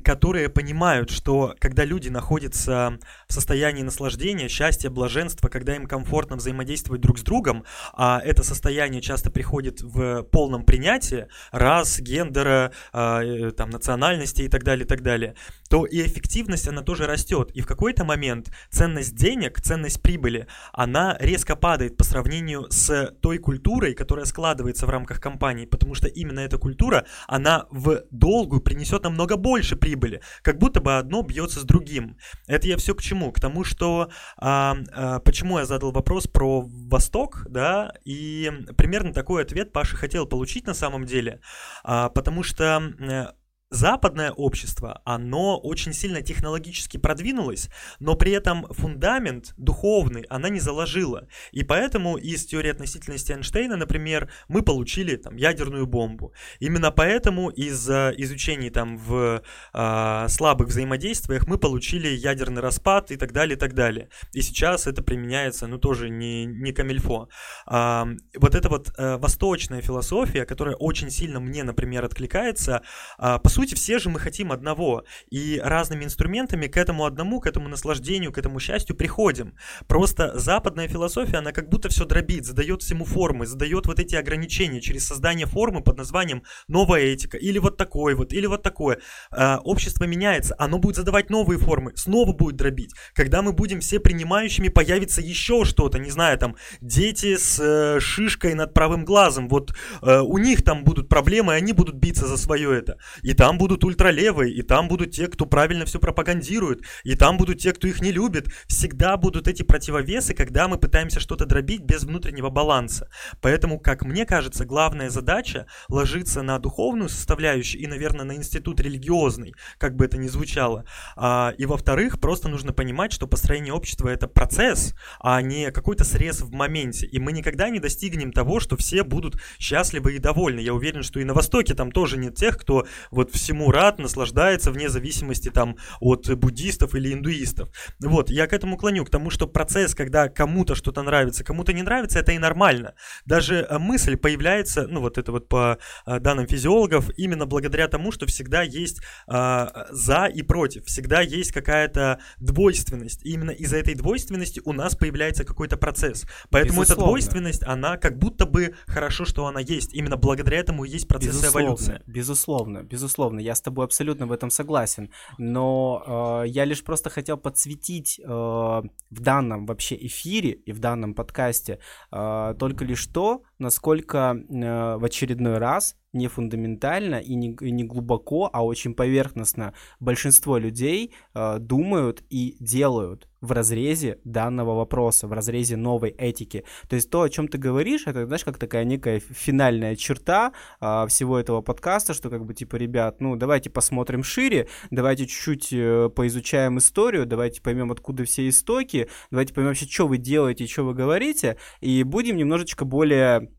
которые понимают, что когда люди находятся в состоянии наслаждения, счастья, блаженства, когда им комфортно взаимодействовать друг с другом, а это состояние часто приходит в полном принятии рас, гендера, а, э, там, национальности и так далее, и так далее, то и эффективность, она тоже растет. И в какой-то момент ценность денег, ценность прибыли, она резко падает по сравнению с той культурой, которая складывается в рамках компании, потому что именно эта культура, она в долгую принесет намного больше прибыли, как будто бы одно бьется с другим. Это я все к чему? К тому, что а, а, почему я задал вопрос про Восток, да, и примерно такой ответ Паша хотел получить на самом деле, а, потому что э, западное общество, оно очень сильно технологически продвинулось, но при этом фундамент духовный она не заложила. И поэтому из теории относительности Эйнштейна, например, мы получили там ядерную бомбу. Именно поэтому из изучений там в э, слабых взаимодействиях мы получили ядерный распад и так далее, и так далее. И сейчас это применяется, ну тоже не, не камильфо. А, вот эта вот а, восточная философия, которая очень сильно мне, например, откликается, а, по сути сути, все же мы хотим одного. И разными инструментами к этому одному, к этому наслаждению, к этому счастью приходим. Просто западная философия, она как будто все дробит, задает всему формы, задает вот эти ограничения через создание формы под названием новая этика, или вот такое вот, или вот такое. А, общество меняется, оно будет задавать новые формы, снова будет дробить. Когда мы будем все принимающими, появится еще что-то, не знаю, там, дети с э, шишкой над правым глазом, вот э, у них там будут проблемы, и они будут биться за свое это. И там там будут ультралевые, и там будут те, кто правильно все пропагандирует, и там будут те, кто их не любит. Всегда будут эти противовесы, когда мы пытаемся что-то дробить без внутреннего баланса. Поэтому, как мне кажется, главная задача ложится на духовную составляющую и, наверное, на институт религиозный, как бы это ни звучало. А, и, во-вторых, просто нужно понимать, что построение общества это процесс, а не какой-то срез в моменте. И мы никогда не достигнем того, что все будут счастливы и довольны. Я уверен, что и на Востоке там тоже нет тех, кто вот всему рад, наслаждается вне зависимости там от буддистов или индуистов. Вот, я к этому клоню, к тому, что процесс, когда кому-то что-то нравится, кому-то не нравится, это и нормально. Даже э, мысль появляется, ну вот это вот по э, данным физиологов, именно благодаря тому, что всегда есть э, за и против, всегда есть какая-то двойственность. И именно из-за этой двойственности у нас появляется какой-то процесс. Поэтому Безусловно. эта двойственность, она как будто бы хорошо, что она есть. Именно благодаря этому и есть процесс безусловно, эволюции. Безусловно, безусловно безусловно, я с тобой абсолютно в этом согласен, но э, я лишь просто хотел подсветить э, в данном вообще эфире и в данном подкасте э, только лишь то, насколько э, в очередной раз не фундаментально и не, и не глубоко, а очень поверхностно большинство людей э, думают и делают в разрезе данного вопроса, в разрезе новой этики. То есть то, о чем ты говоришь, это, знаешь, как такая некая финальная черта а, всего этого подкаста, что как бы типа, ребят, ну давайте посмотрим шире, давайте чуть-чуть э, поизучаем историю, давайте поймем, откуда все истоки, давайте поймем вообще, что вы делаете что вы говорите, и будем немножечко более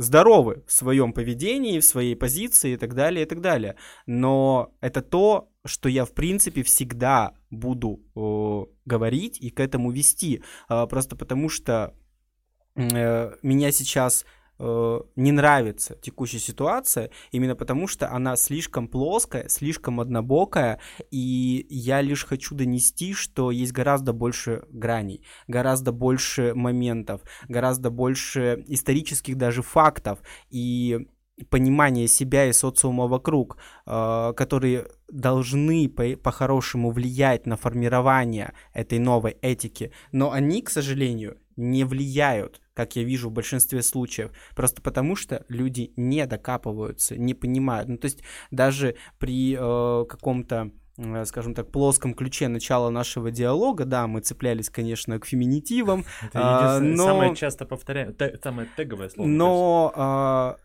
здоровы в своем поведении, в своей позиции и так далее, и так далее. Но это то, что я, в принципе, всегда буду э, говорить и к этому вести. Э, просто потому что э, меня сейчас не нравится текущая ситуация, именно потому что она слишком плоская, слишком однобокая, и я лишь хочу донести, что есть гораздо больше граней, гораздо больше моментов, гораздо больше исторических даже фактов, и понимание себя и социума вокруг, э, которые должны по-хорошему влиять на формирование этой новой этики, но они, к сожалению, не влияют как я вижу в большинстве случаев, просто потому что люди не докапываются, не понимают. Ну, то есть даже при э, каком-то э, скажем так, плоском ключе начала нашего диалога, да, мы цеплялись, конечно, к феминитивам, Это а, но... самое часто повторяю, самое теговое слово. Но а,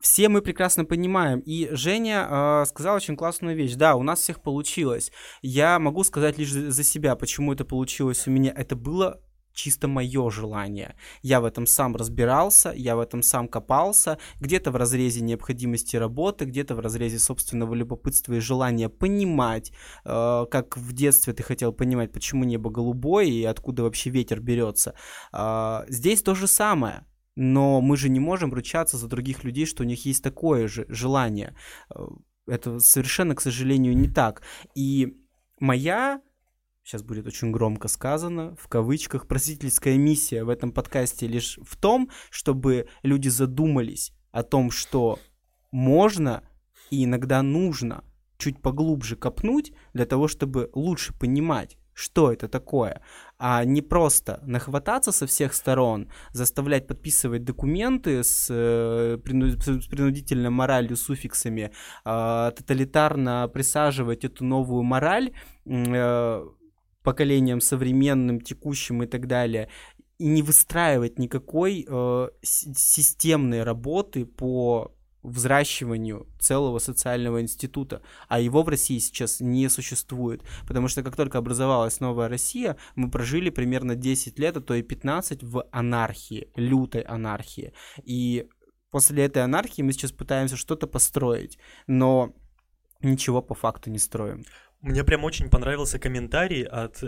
все мы прекрасно понимаем. И Женя э, сказал очень классную вещь. Да, у нас всех получилось. Я могу сказать лишь за себя, почему это получилось у меня. Это было чисто мое желание. Я в этом сам разбирался, я в этом сам копался, где-то в разрезе необходимости работы, где-то в разрезе собственного любопытства и желания понимать, э, как в детстве ты хотел понимать, почему небо голубое и откуда вообще ветер берется. Э, здесь то же самое. Но мы же не можем ручаться за других людей, что у них есть такое же желание. Э, это совершенно, к сожалению, не так. И моя сейчас будет очень громко сказано, в кавычках, просительская миссия в этом подкасте лишь в том, чтобы люди задумались о том, что можно и иногда нужно чуть поглубже копнуть для того, чтобы лучше понимать, что это такое, а не просто нахвататься со всех сторон, заставлять подписывать документы с, э, с принудительной моралью, суффиксами, э, тоталитарно присаживать эту новую мораль, э, поколением современным, текущим и так далее, и не выстраивать никакой э, системной работы по взращиванию целого социального института, а его в России сейчас не существует, потому что как только образовалась новая Россия, мы прожили примерно 10 лет, а то и 15 в анархии, лютой анархии, и после этой анархии мы сейчас пытаемся что-то построить, но ничего по факту не строим. Мне прям очень понравился комментарий от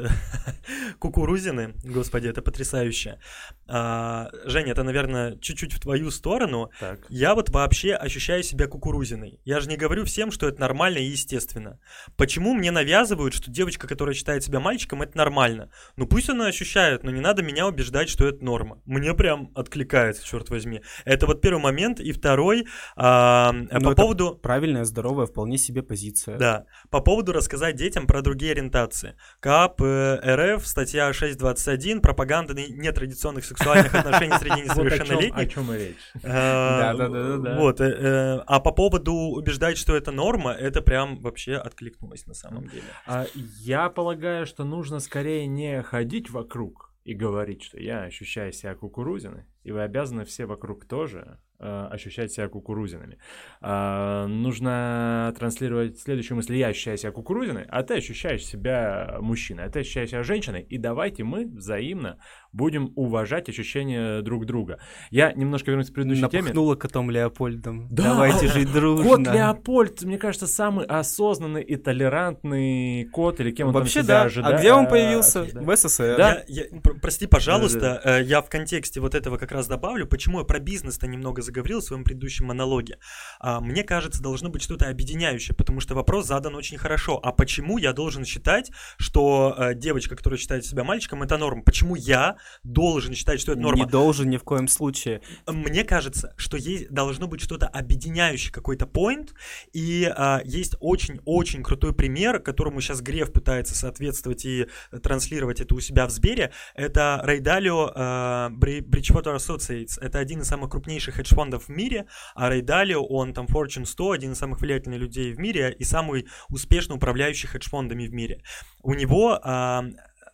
Кукурузины. Господи, это потрясающе. А, Женя, это, наверное, чуть-чуть в твою сторону. Так. Я вот вообще ощущаю себя Кукурузиной. Я же не говорю всем, что это нормально и естественно. Почему мне навязывают, что девочка, которая считает себя мальчиком, это нормально? Ну пусть она ощущает, но не надо меня убеждать, что это норма. Мне прям откликается, черт возьми. Это вот первый момент. И второй, а, по поводу... Правильная, здоровая, вполне себе позиция. Да. По поводу рассказать рассказать детям про другие ориентации. КАП э, РФ, статья 6.21, пропаганда нетрадиционных сексуальных отношений среди несовершеннолетних. О чем и речь. Э, да-да-да. Вот. Э, а по поводу убеждать, что это норма, это прям вообще откликнулось на самом деле. А Я полагаю, что нужно скорее не ходить вокруг и говорить, что я ощущаю себя кукурузиной, и вы обязаны все вокруг тоже э, ощущать себя кукурузинами. Э, нужно транслировать следующую мысль. Я ощущаю себя кукурузиной, а ты ощущаешь себя мужчиной, а ты ощущаешь себя женщиной. И давайте мы взаимно будем уважать ощущения друг друга. Я немножко вернусь к предыдущей Напахнула теме. Напахнула котом Леопольдом. Да, Давайте жить дружно. Кот Леопольд, мне кажется, самый осознанный и толерантный кот, или кем он Вообще, там да. ожидает. А где он появился? Да. В СССР. Да? Я, я, прости, пожалуйста, да, да. Э, я в контексте вот этого как раз добавлю, почему я про бизнес-то немного заговорил в своем предыдущем монологе. А, мне кажется, должно быть что-то объединяющее, потому что вопрос задан очень хорошо. А почему я должен считать, что э, девочка, которая считает себя мальчиком, это норма? Почему я должен считать, что это норма. Не должен ни в коем случае. Мне кажется, что есть должно быть что-то объединяющее, какой-то point, и а, есть очень-очень крутой пример, которому сейчас Греф пытается соответствовать и транслировать это у себя в Сбере. Это Рейдалио а, Бриджвотер Associates. Это один из самых крупнейших хедж-фондов в мире, а Рэй Далио, он там Fortune 100, один из самых влиятельных людей в мире и самый успешно управляющий хедж-фондами в мире. У него а,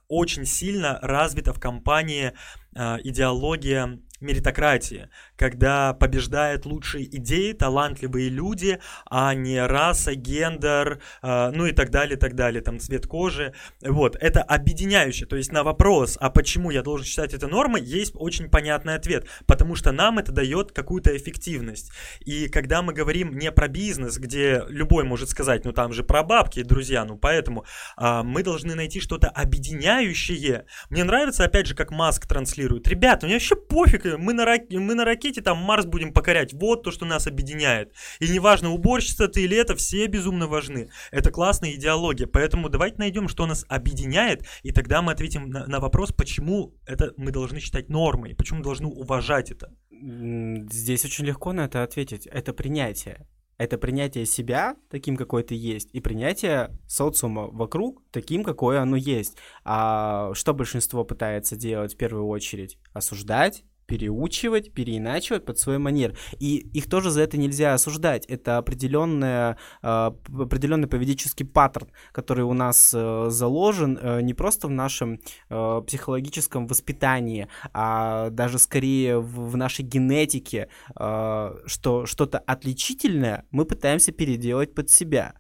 очень сильно развита в компании а, идеология меритократии, когда побеждают лучшие идеи, талантливые люди, а не раса, гендер, э, ну и так далее, так далее, там цвет кожи. Вот, это объединяющее. То есть на вопрос, а почему я должен считать это нормой, есть очень понятный ответ. Потому что нам это дает какую-то эффективность. И когда мы говорим не про бизнес, где любой может сказать, ну там же про бабки, друзья, ну поэтому э, мы должны найти что-то объединяющее. Мне нравится, опять же, как Маск транслирует. Ребята, мне вообще пофиг, мы на, рак... мы на ракете там Марс будем покорять. Вот то, что нас объединяет. И неважно, уборщица ты или это, все безумно важны. Это классная идеология. Поэтому давайте найдем, что нас объединяет, и тогда мы ответим на, на вопрос, почему это мы должны считать нормой, почему мы должны уважать это. Здесь очень легко на это ответить. Это принятие. Это принятие себя таким, какой ты есть, и принятие социума вокруг таким, какое оно есть. А что большинство пытается делать в первую очередь? Осуждать, переучивать, переиначивать под свой манер. И их тоже за это нельзя осуждать. Это определенная, а, определенный поведенческий паттерн, который у нас э, заложен э, не просто в нашем э, психологическом воспитании, а даже скорее в нашей генетике, что что-то отличительное мы пытаемся переделать под себя.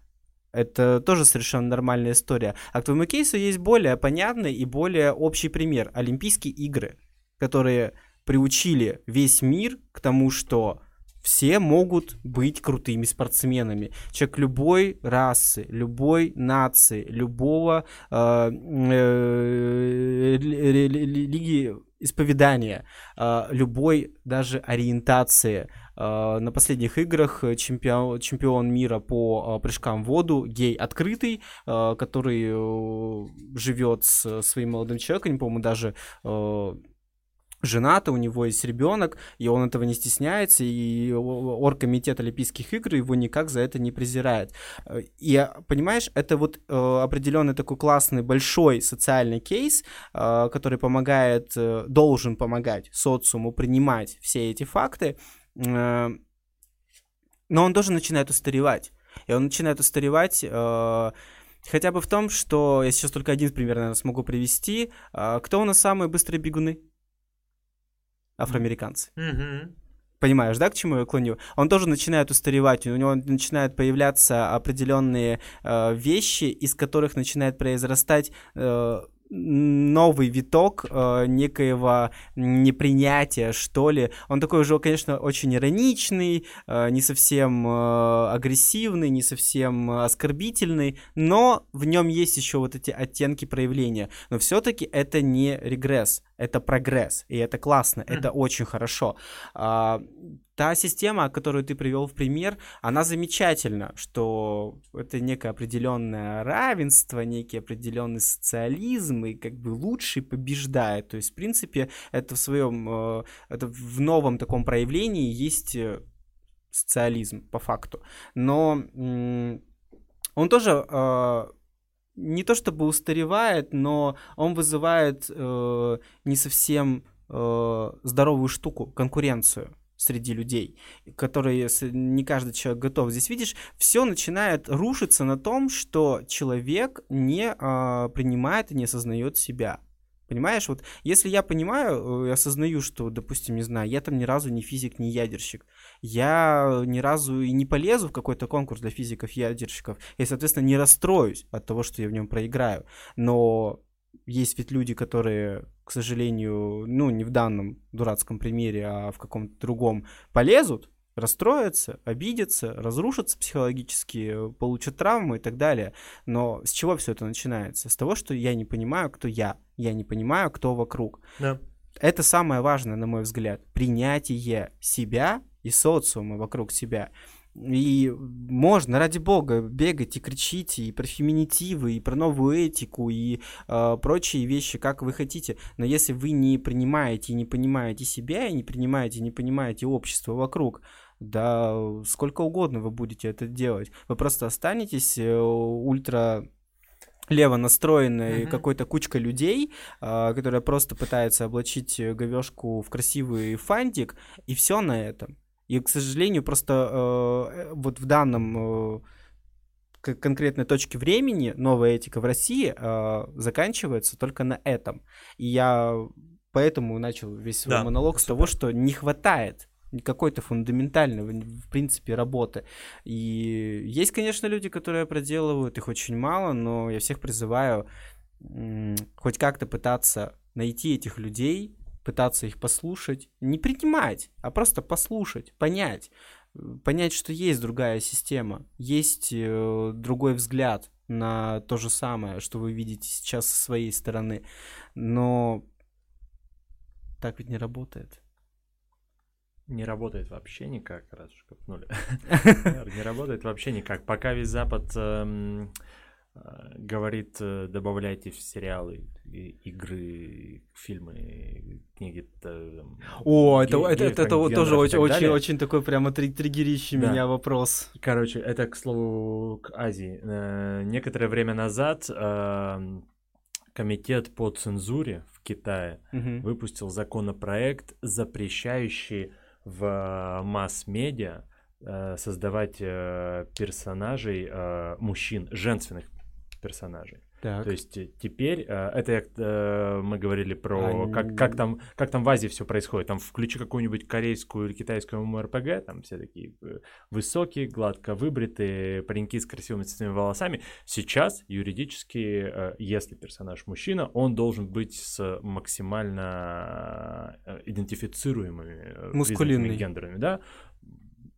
Это тоже совершенно нормальная история. А к твоему кейсу есть более понятный и более общий пример. Олимпийские игры, которые приучили весь мир к тому, что все могут быть крутыми спортсменами. Человек любой расы, любой нации, любого э, э, лиги исповедания, э, любой даже ориентации. Э, на последних играх чемпион, чемпион мира по прыжкам в воду, гей открытый, который живет с своим молодым человеком, не помню, даже э, женаты, у него есть ребенок, и он этого не стесняется, и оргкомитет Олимпийских игр его никак за это не презирает. И, понимаешь, это вот э, определенный такой классный большой социальный кейс, э, который помогает, э, должен помогать социуму принимать все эти факты, э, но он тоже начинает устаревать. И он начинает устаревать э, хотя бы в том, что я сейчас только один пример, наверное, смогу привести. Э, кто у нас самые быстрые бегуны? Афроамериканцы. Mm-hmm. Понимаешь, да, к чему я клоню? Он тоже начинает устаревать, у него начинают появляться определенные э, вещи, из которых начинает произрастать э, новый виток э, некоего непринятия, что ли. Он такой уже, конечно, очень ироничный, э, не совсем э, агрессивный, не совсем оскорбительный, но в нем есть еще вот эти оттенки проявления. Но все-таки это не регресс, это прогресс, и это классно, mm. это очень хорошо. А, та система, которую ты привел в пример, она замечательна, что это некое определенное равенство, некий определенный социализм, и как бы лучший побеждает. То есть, в принципе, это в своем, э, это в новом таком проявлении есть э, социализм по факту. Но он тоже э, не то чтобы устаревает, но он вызывает э, не совсем э, здоровую штуку, конкуренцию среди людей, которые не каждый человек готов. Здесь видишь, все начинает рушиться на том, что человек не э, принимает и не осознает себя. Понимаешь, вот если я понимаю и осознаю, что, допустим, не знаю, я там ни разу не физик, не ядерщик, я ни разу и не полезу в какой-то конкурс для физиков-ядерщиков, и, соответственно, не расстроюсь от того, что я в нем проиграю. Но есть ведь люди, которые, к сожалению, ну, не в данном дурацком примере, а в каком-то другом, полезут, расстроятся, обидятся, разрушатся психологически, получат травмы и так далее. Но с чего все это начинается? С того, что я не понимаю, кто я, я не понимаю, кто вокруг. Да. Это самое важное, на мой взгляд, принятие себя и социума вокруг себя. И можно, ради бога, бегать и кричить и про феминитивы, и про новую этику, и э, прочие вещи, как вы хотите. Но если вы не принимаете и не понимаете себя, и не принимаете и не понимаете общество вокруг, да сколько угодно вы будете это делать. Вы просто останетесь э, ультра лево настроенной Мгм. какой-то кучкой людей, а, которая просто пытается облачить э, говёшку в красивый фантик, и все на этом. И, к сожалению, просто э, вот в данном э, конкретной точке времени новая этика в России э, заканчивается только на этом. И я поэтому начал весь свой Да, монолог с того, что не хватает какой-то фундаментальной, в принципе, работы. И есть, конечно, люди, которые проделывают, их очень мало, но я всех призываю хоть как-то пытаться найти этих людей, пытаться их послушать, не принимать, а просто послушать, понять, понять, что есть другая система, есть э, другой взгляд на то же самое, что вы видите сейчас со своей стороны, но так ведь не работает. Не работает вообще никак, раз уж копнули. Не работает вообще никак. Пока весь Запад эм, э, говорит, э, добавляйте в сериалы, игры, фильмы, книги. там, О, это, это, это, тоже очень, очень, очень такой прямо три- триггерищий меня вопрос. Короче, это, к слову, к Азии. Э, Некоторое время назад эм, комитет по цензуре в Китае выпустил законопроект, запрещающий в масс-медиа э, создавать э, персонажей э, мужчин, женственных персонажей. Так. То есть э, теперь, э, это я, э, мы говорили про, А, как, как, там, как там в Азии все происходит. Там включи какую-нибудь корейскую или китайскую МРПГ, там все такие высокие, гладко выбритые пареньки с красивыми цветными волосами. Сейчас юридически, если персонаж мужчина, он должен быть с максимально идентифицируемыми гендерными, да.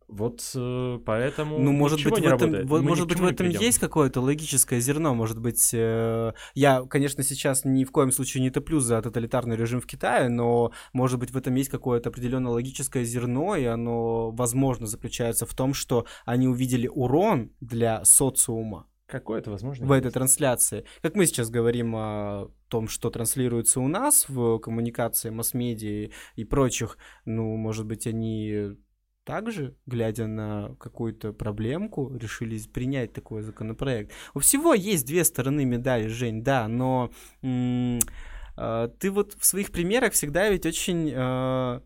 Вот э, поэтому Ну, может быть, в этом, вот, может быть, в этом есть какое-то логическое зерно, может быть, э, я, конечно, сейчас ни в коем случае не топлю за тоталитарный режим в Китае, но, может быть, в этом есть какое-то определенное логическое зерно, и оно, возможно, заключается в том, что они увидели урон для социума Какое-то, возможно, в этой есть. трансляции. Как мы сейчас говорим о том, что транслируется у нас в коммуникации, масс-медиа и прочих, ну, может быть, они также, глядя на какую-то проблемку, решили принять такой законопроект. У всего есть две стороны медали, Жень, да, но м, э, ты вот в своих примерах всегда ведь очень э,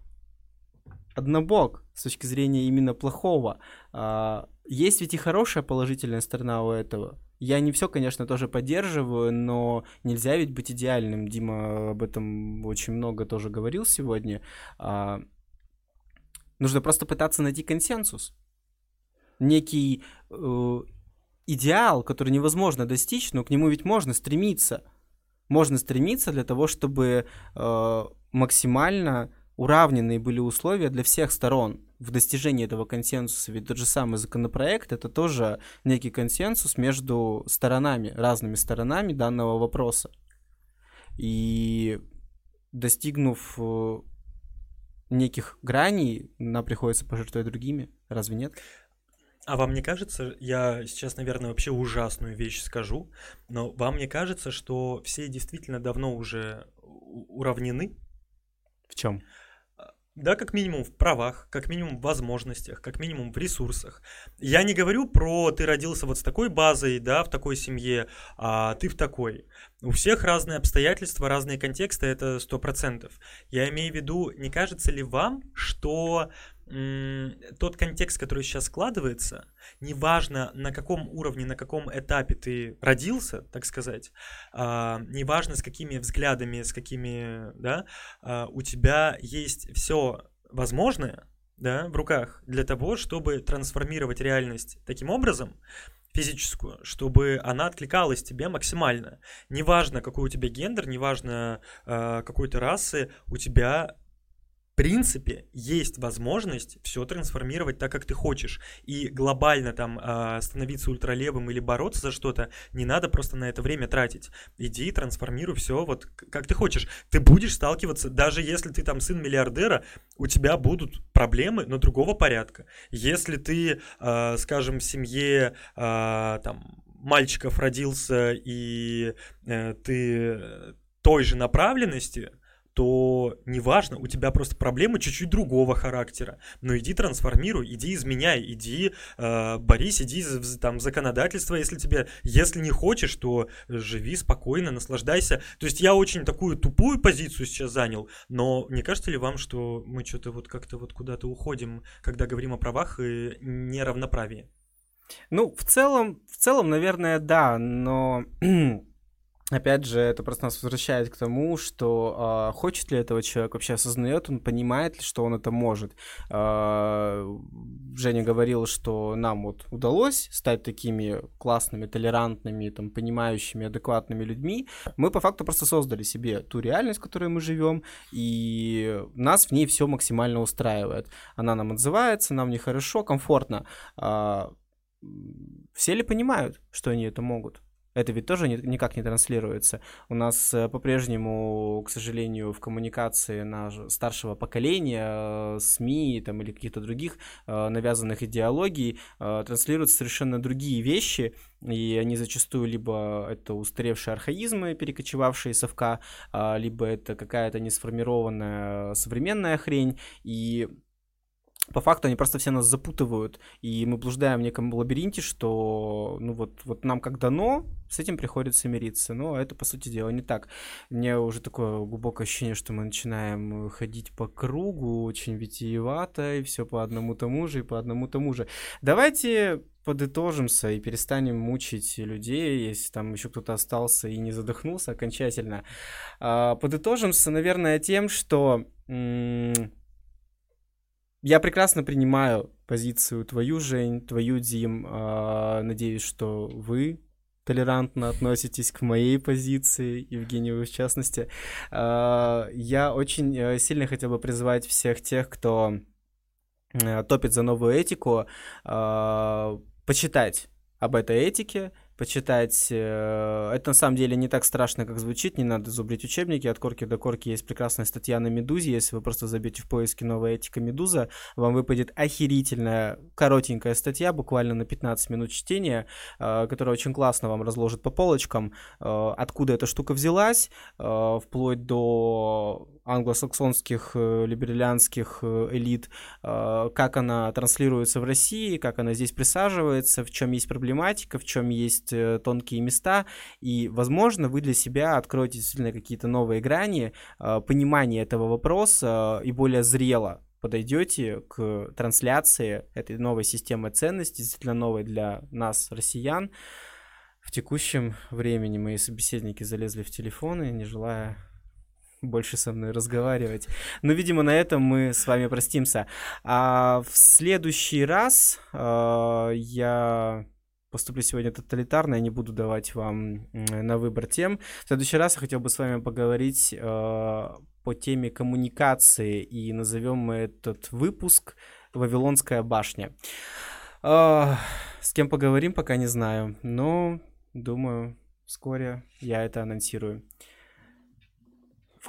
однобок с точки зрения именно плохого. А, Есть ведь и хорошая положительная сторона у этого. Я не все, конечно, тоже поддерживаю, но нельзя ведь быть идеальным. Дима об этом очень много тоже говорил сегодня. А, Нужно просто пытаться найти консенсус. Некий э, идеал, который невозможно достичь, но к нему ведь можно стремиться. Можно стремиться для того, чтобы э, максимально уравненные были условия для всех сторон в достижении этого консенсуса. Ведь тот же самый законопроект это тоже некий консенсус между сторонами, разными сторонами данного вопроса. И достигнув э, неких граней, нам приходится пожертвовать другими. Разве нет? А вам не кажется, я сейчас, наверное, вообще ужасную вещь скажу, но вам не кажется, что все действительно давно уже уравнены? В чем? Да, как минимум в правах, как минимум в возможностях, как минимум в ресурсах. Я не говорю про ты родился вот с такой базой, да, в такой семье, а ты в такой. У всех разные обстоятельства, разные контексты, это сто процентов. Я имею в виду, не кажется ли вам, что тот контекст, который сейчас складывается, неважно на каком уровне, на каком этапе ты родился, так сказать, а, неважно с какими взглядами, с какими, да, а, у тебя есть все возможное, да, в руках для того, чтобы трансформировать реальность таким образом, физическую, чтобы она откликалась тебе максимально. Неважно, какой у тебя гендер, неважно, э, какой ты расы, у тебя принципе есть возможность все трансформировать так, как ты хочешь. И глобально там э, становиться ультралевым или бороться за что-то не надо просто на это время тратить. Иди, трансформируй все вот как ты хочешь. Ты будешь сталкиваться, даже если ты там сын миллиардера, у тебя будут проблемы, но другого порядка. Если ты, э, скажем, в семье э, там мальчиков родился и э, ты э, той же направленности, то неважно, у тебя просто проблемы чуть-чуть другого характера. Но иди трансформируй, иди изменяй, иди э, борись, иди там законодательство, если тебе, если не хочешь, то живи спокойно, наслаждайся. То есть я очень такую тупую позицию сейчас занял, но не кажется ли вам, что мы что-то вот как-то вот куда-то уходим, когда говорим о правах и неравноправии? Ну, в целом, в целом, наверное, да, но Опять же, это просто нас возвращает к тому, что э, хочет ли этого человек вообще осознает, он понимает ли, что он это может. Э, Женя говорил, что нам вот удалось стать такими классными, толерантными, там, понимающими, адекватными людьми. Мы по факту просто создали себе ту реальность, в которой мы живем, и нас в ней все максимально устраивает. Она нам отзывается, нам нехорошо, комфортно. Э, все ли понимают, что они это могут? Это ведь тоже не, никак не транслируется. У нас э, по-прежнему, к сожалению, в коммуникации на старшего поколения, э, СМИ там, или каких-то других э, навязанных идеологий транслируются совершенно другие вещи, и они зачастую либо это устаревшие архаизмы, перекочевавшие совка, либо это какая-то несформированная современная хрень, и по факту они просто все нас запутывают, и мы блуждаем в неком лабиринте, что, ну вот, вот нам как дано, с этим приходится мириться. Но это, по сути дела, не так. Мне уже такое глубокое ощущение, что мы начинаем ходить по кругу, очень витиевато, и все по одному тому же, и по одному тому же. Давайте подытожимся и перестанем мучить людей, если там еще кто-то остался и не задохнулся окончательно. А, подытожимся, наверное, тем, что я прекрасно принимаю позицию твою, Жень, твою, Дим. Э, надеюсь, что вы толерантно относитесь к моей позиции, Евгению в частности. Э, я очень э, сильно хотел бы призвать всех тех, кто э, топит за новую этику, э, почитать об этой этике, почитать. Э, это на самом деле не так страшно, как звучит, не надо зубрить учебники. От корки до корки есть прекрасная статья на Медузе. Если вы просто забьете в поиске «Новая этика Медуза», вам выпадет охерительная коротенькая статья, буквально на 15 минут чтения, э, которая очень классно вам разложит по полочкам, э, откуда эта штука взялась, вплоть до англосаксонских либералианских элит, как она транслируется в России, как она здесь присаживается, в чем есть проблематика, в чем есть э, тонкие места, и, возможно, вы для себя откроете действительно какие-то новые грани, э, понимание этого вопроса и более зрело подойдете к трансляции этой новой системы ценностей, действительно новой для нас, россиян. В текущем времени мои собеседники залезли в телефоны, не желая больше со мной разговаривать. Но, видимо, на этом мы с вами простимся. А в следующий раз э, я поступлю сегодня тоталитарно, я не буду давать вам на выбор тем. В следующий раз я хотел бы с вами поговорить э, по теме коммуникации, и назовем мы этот выпуск «Вавилонская башня». Э, с кем поговорим, пока не знаю, но думаю, вскоре я это анонсирую.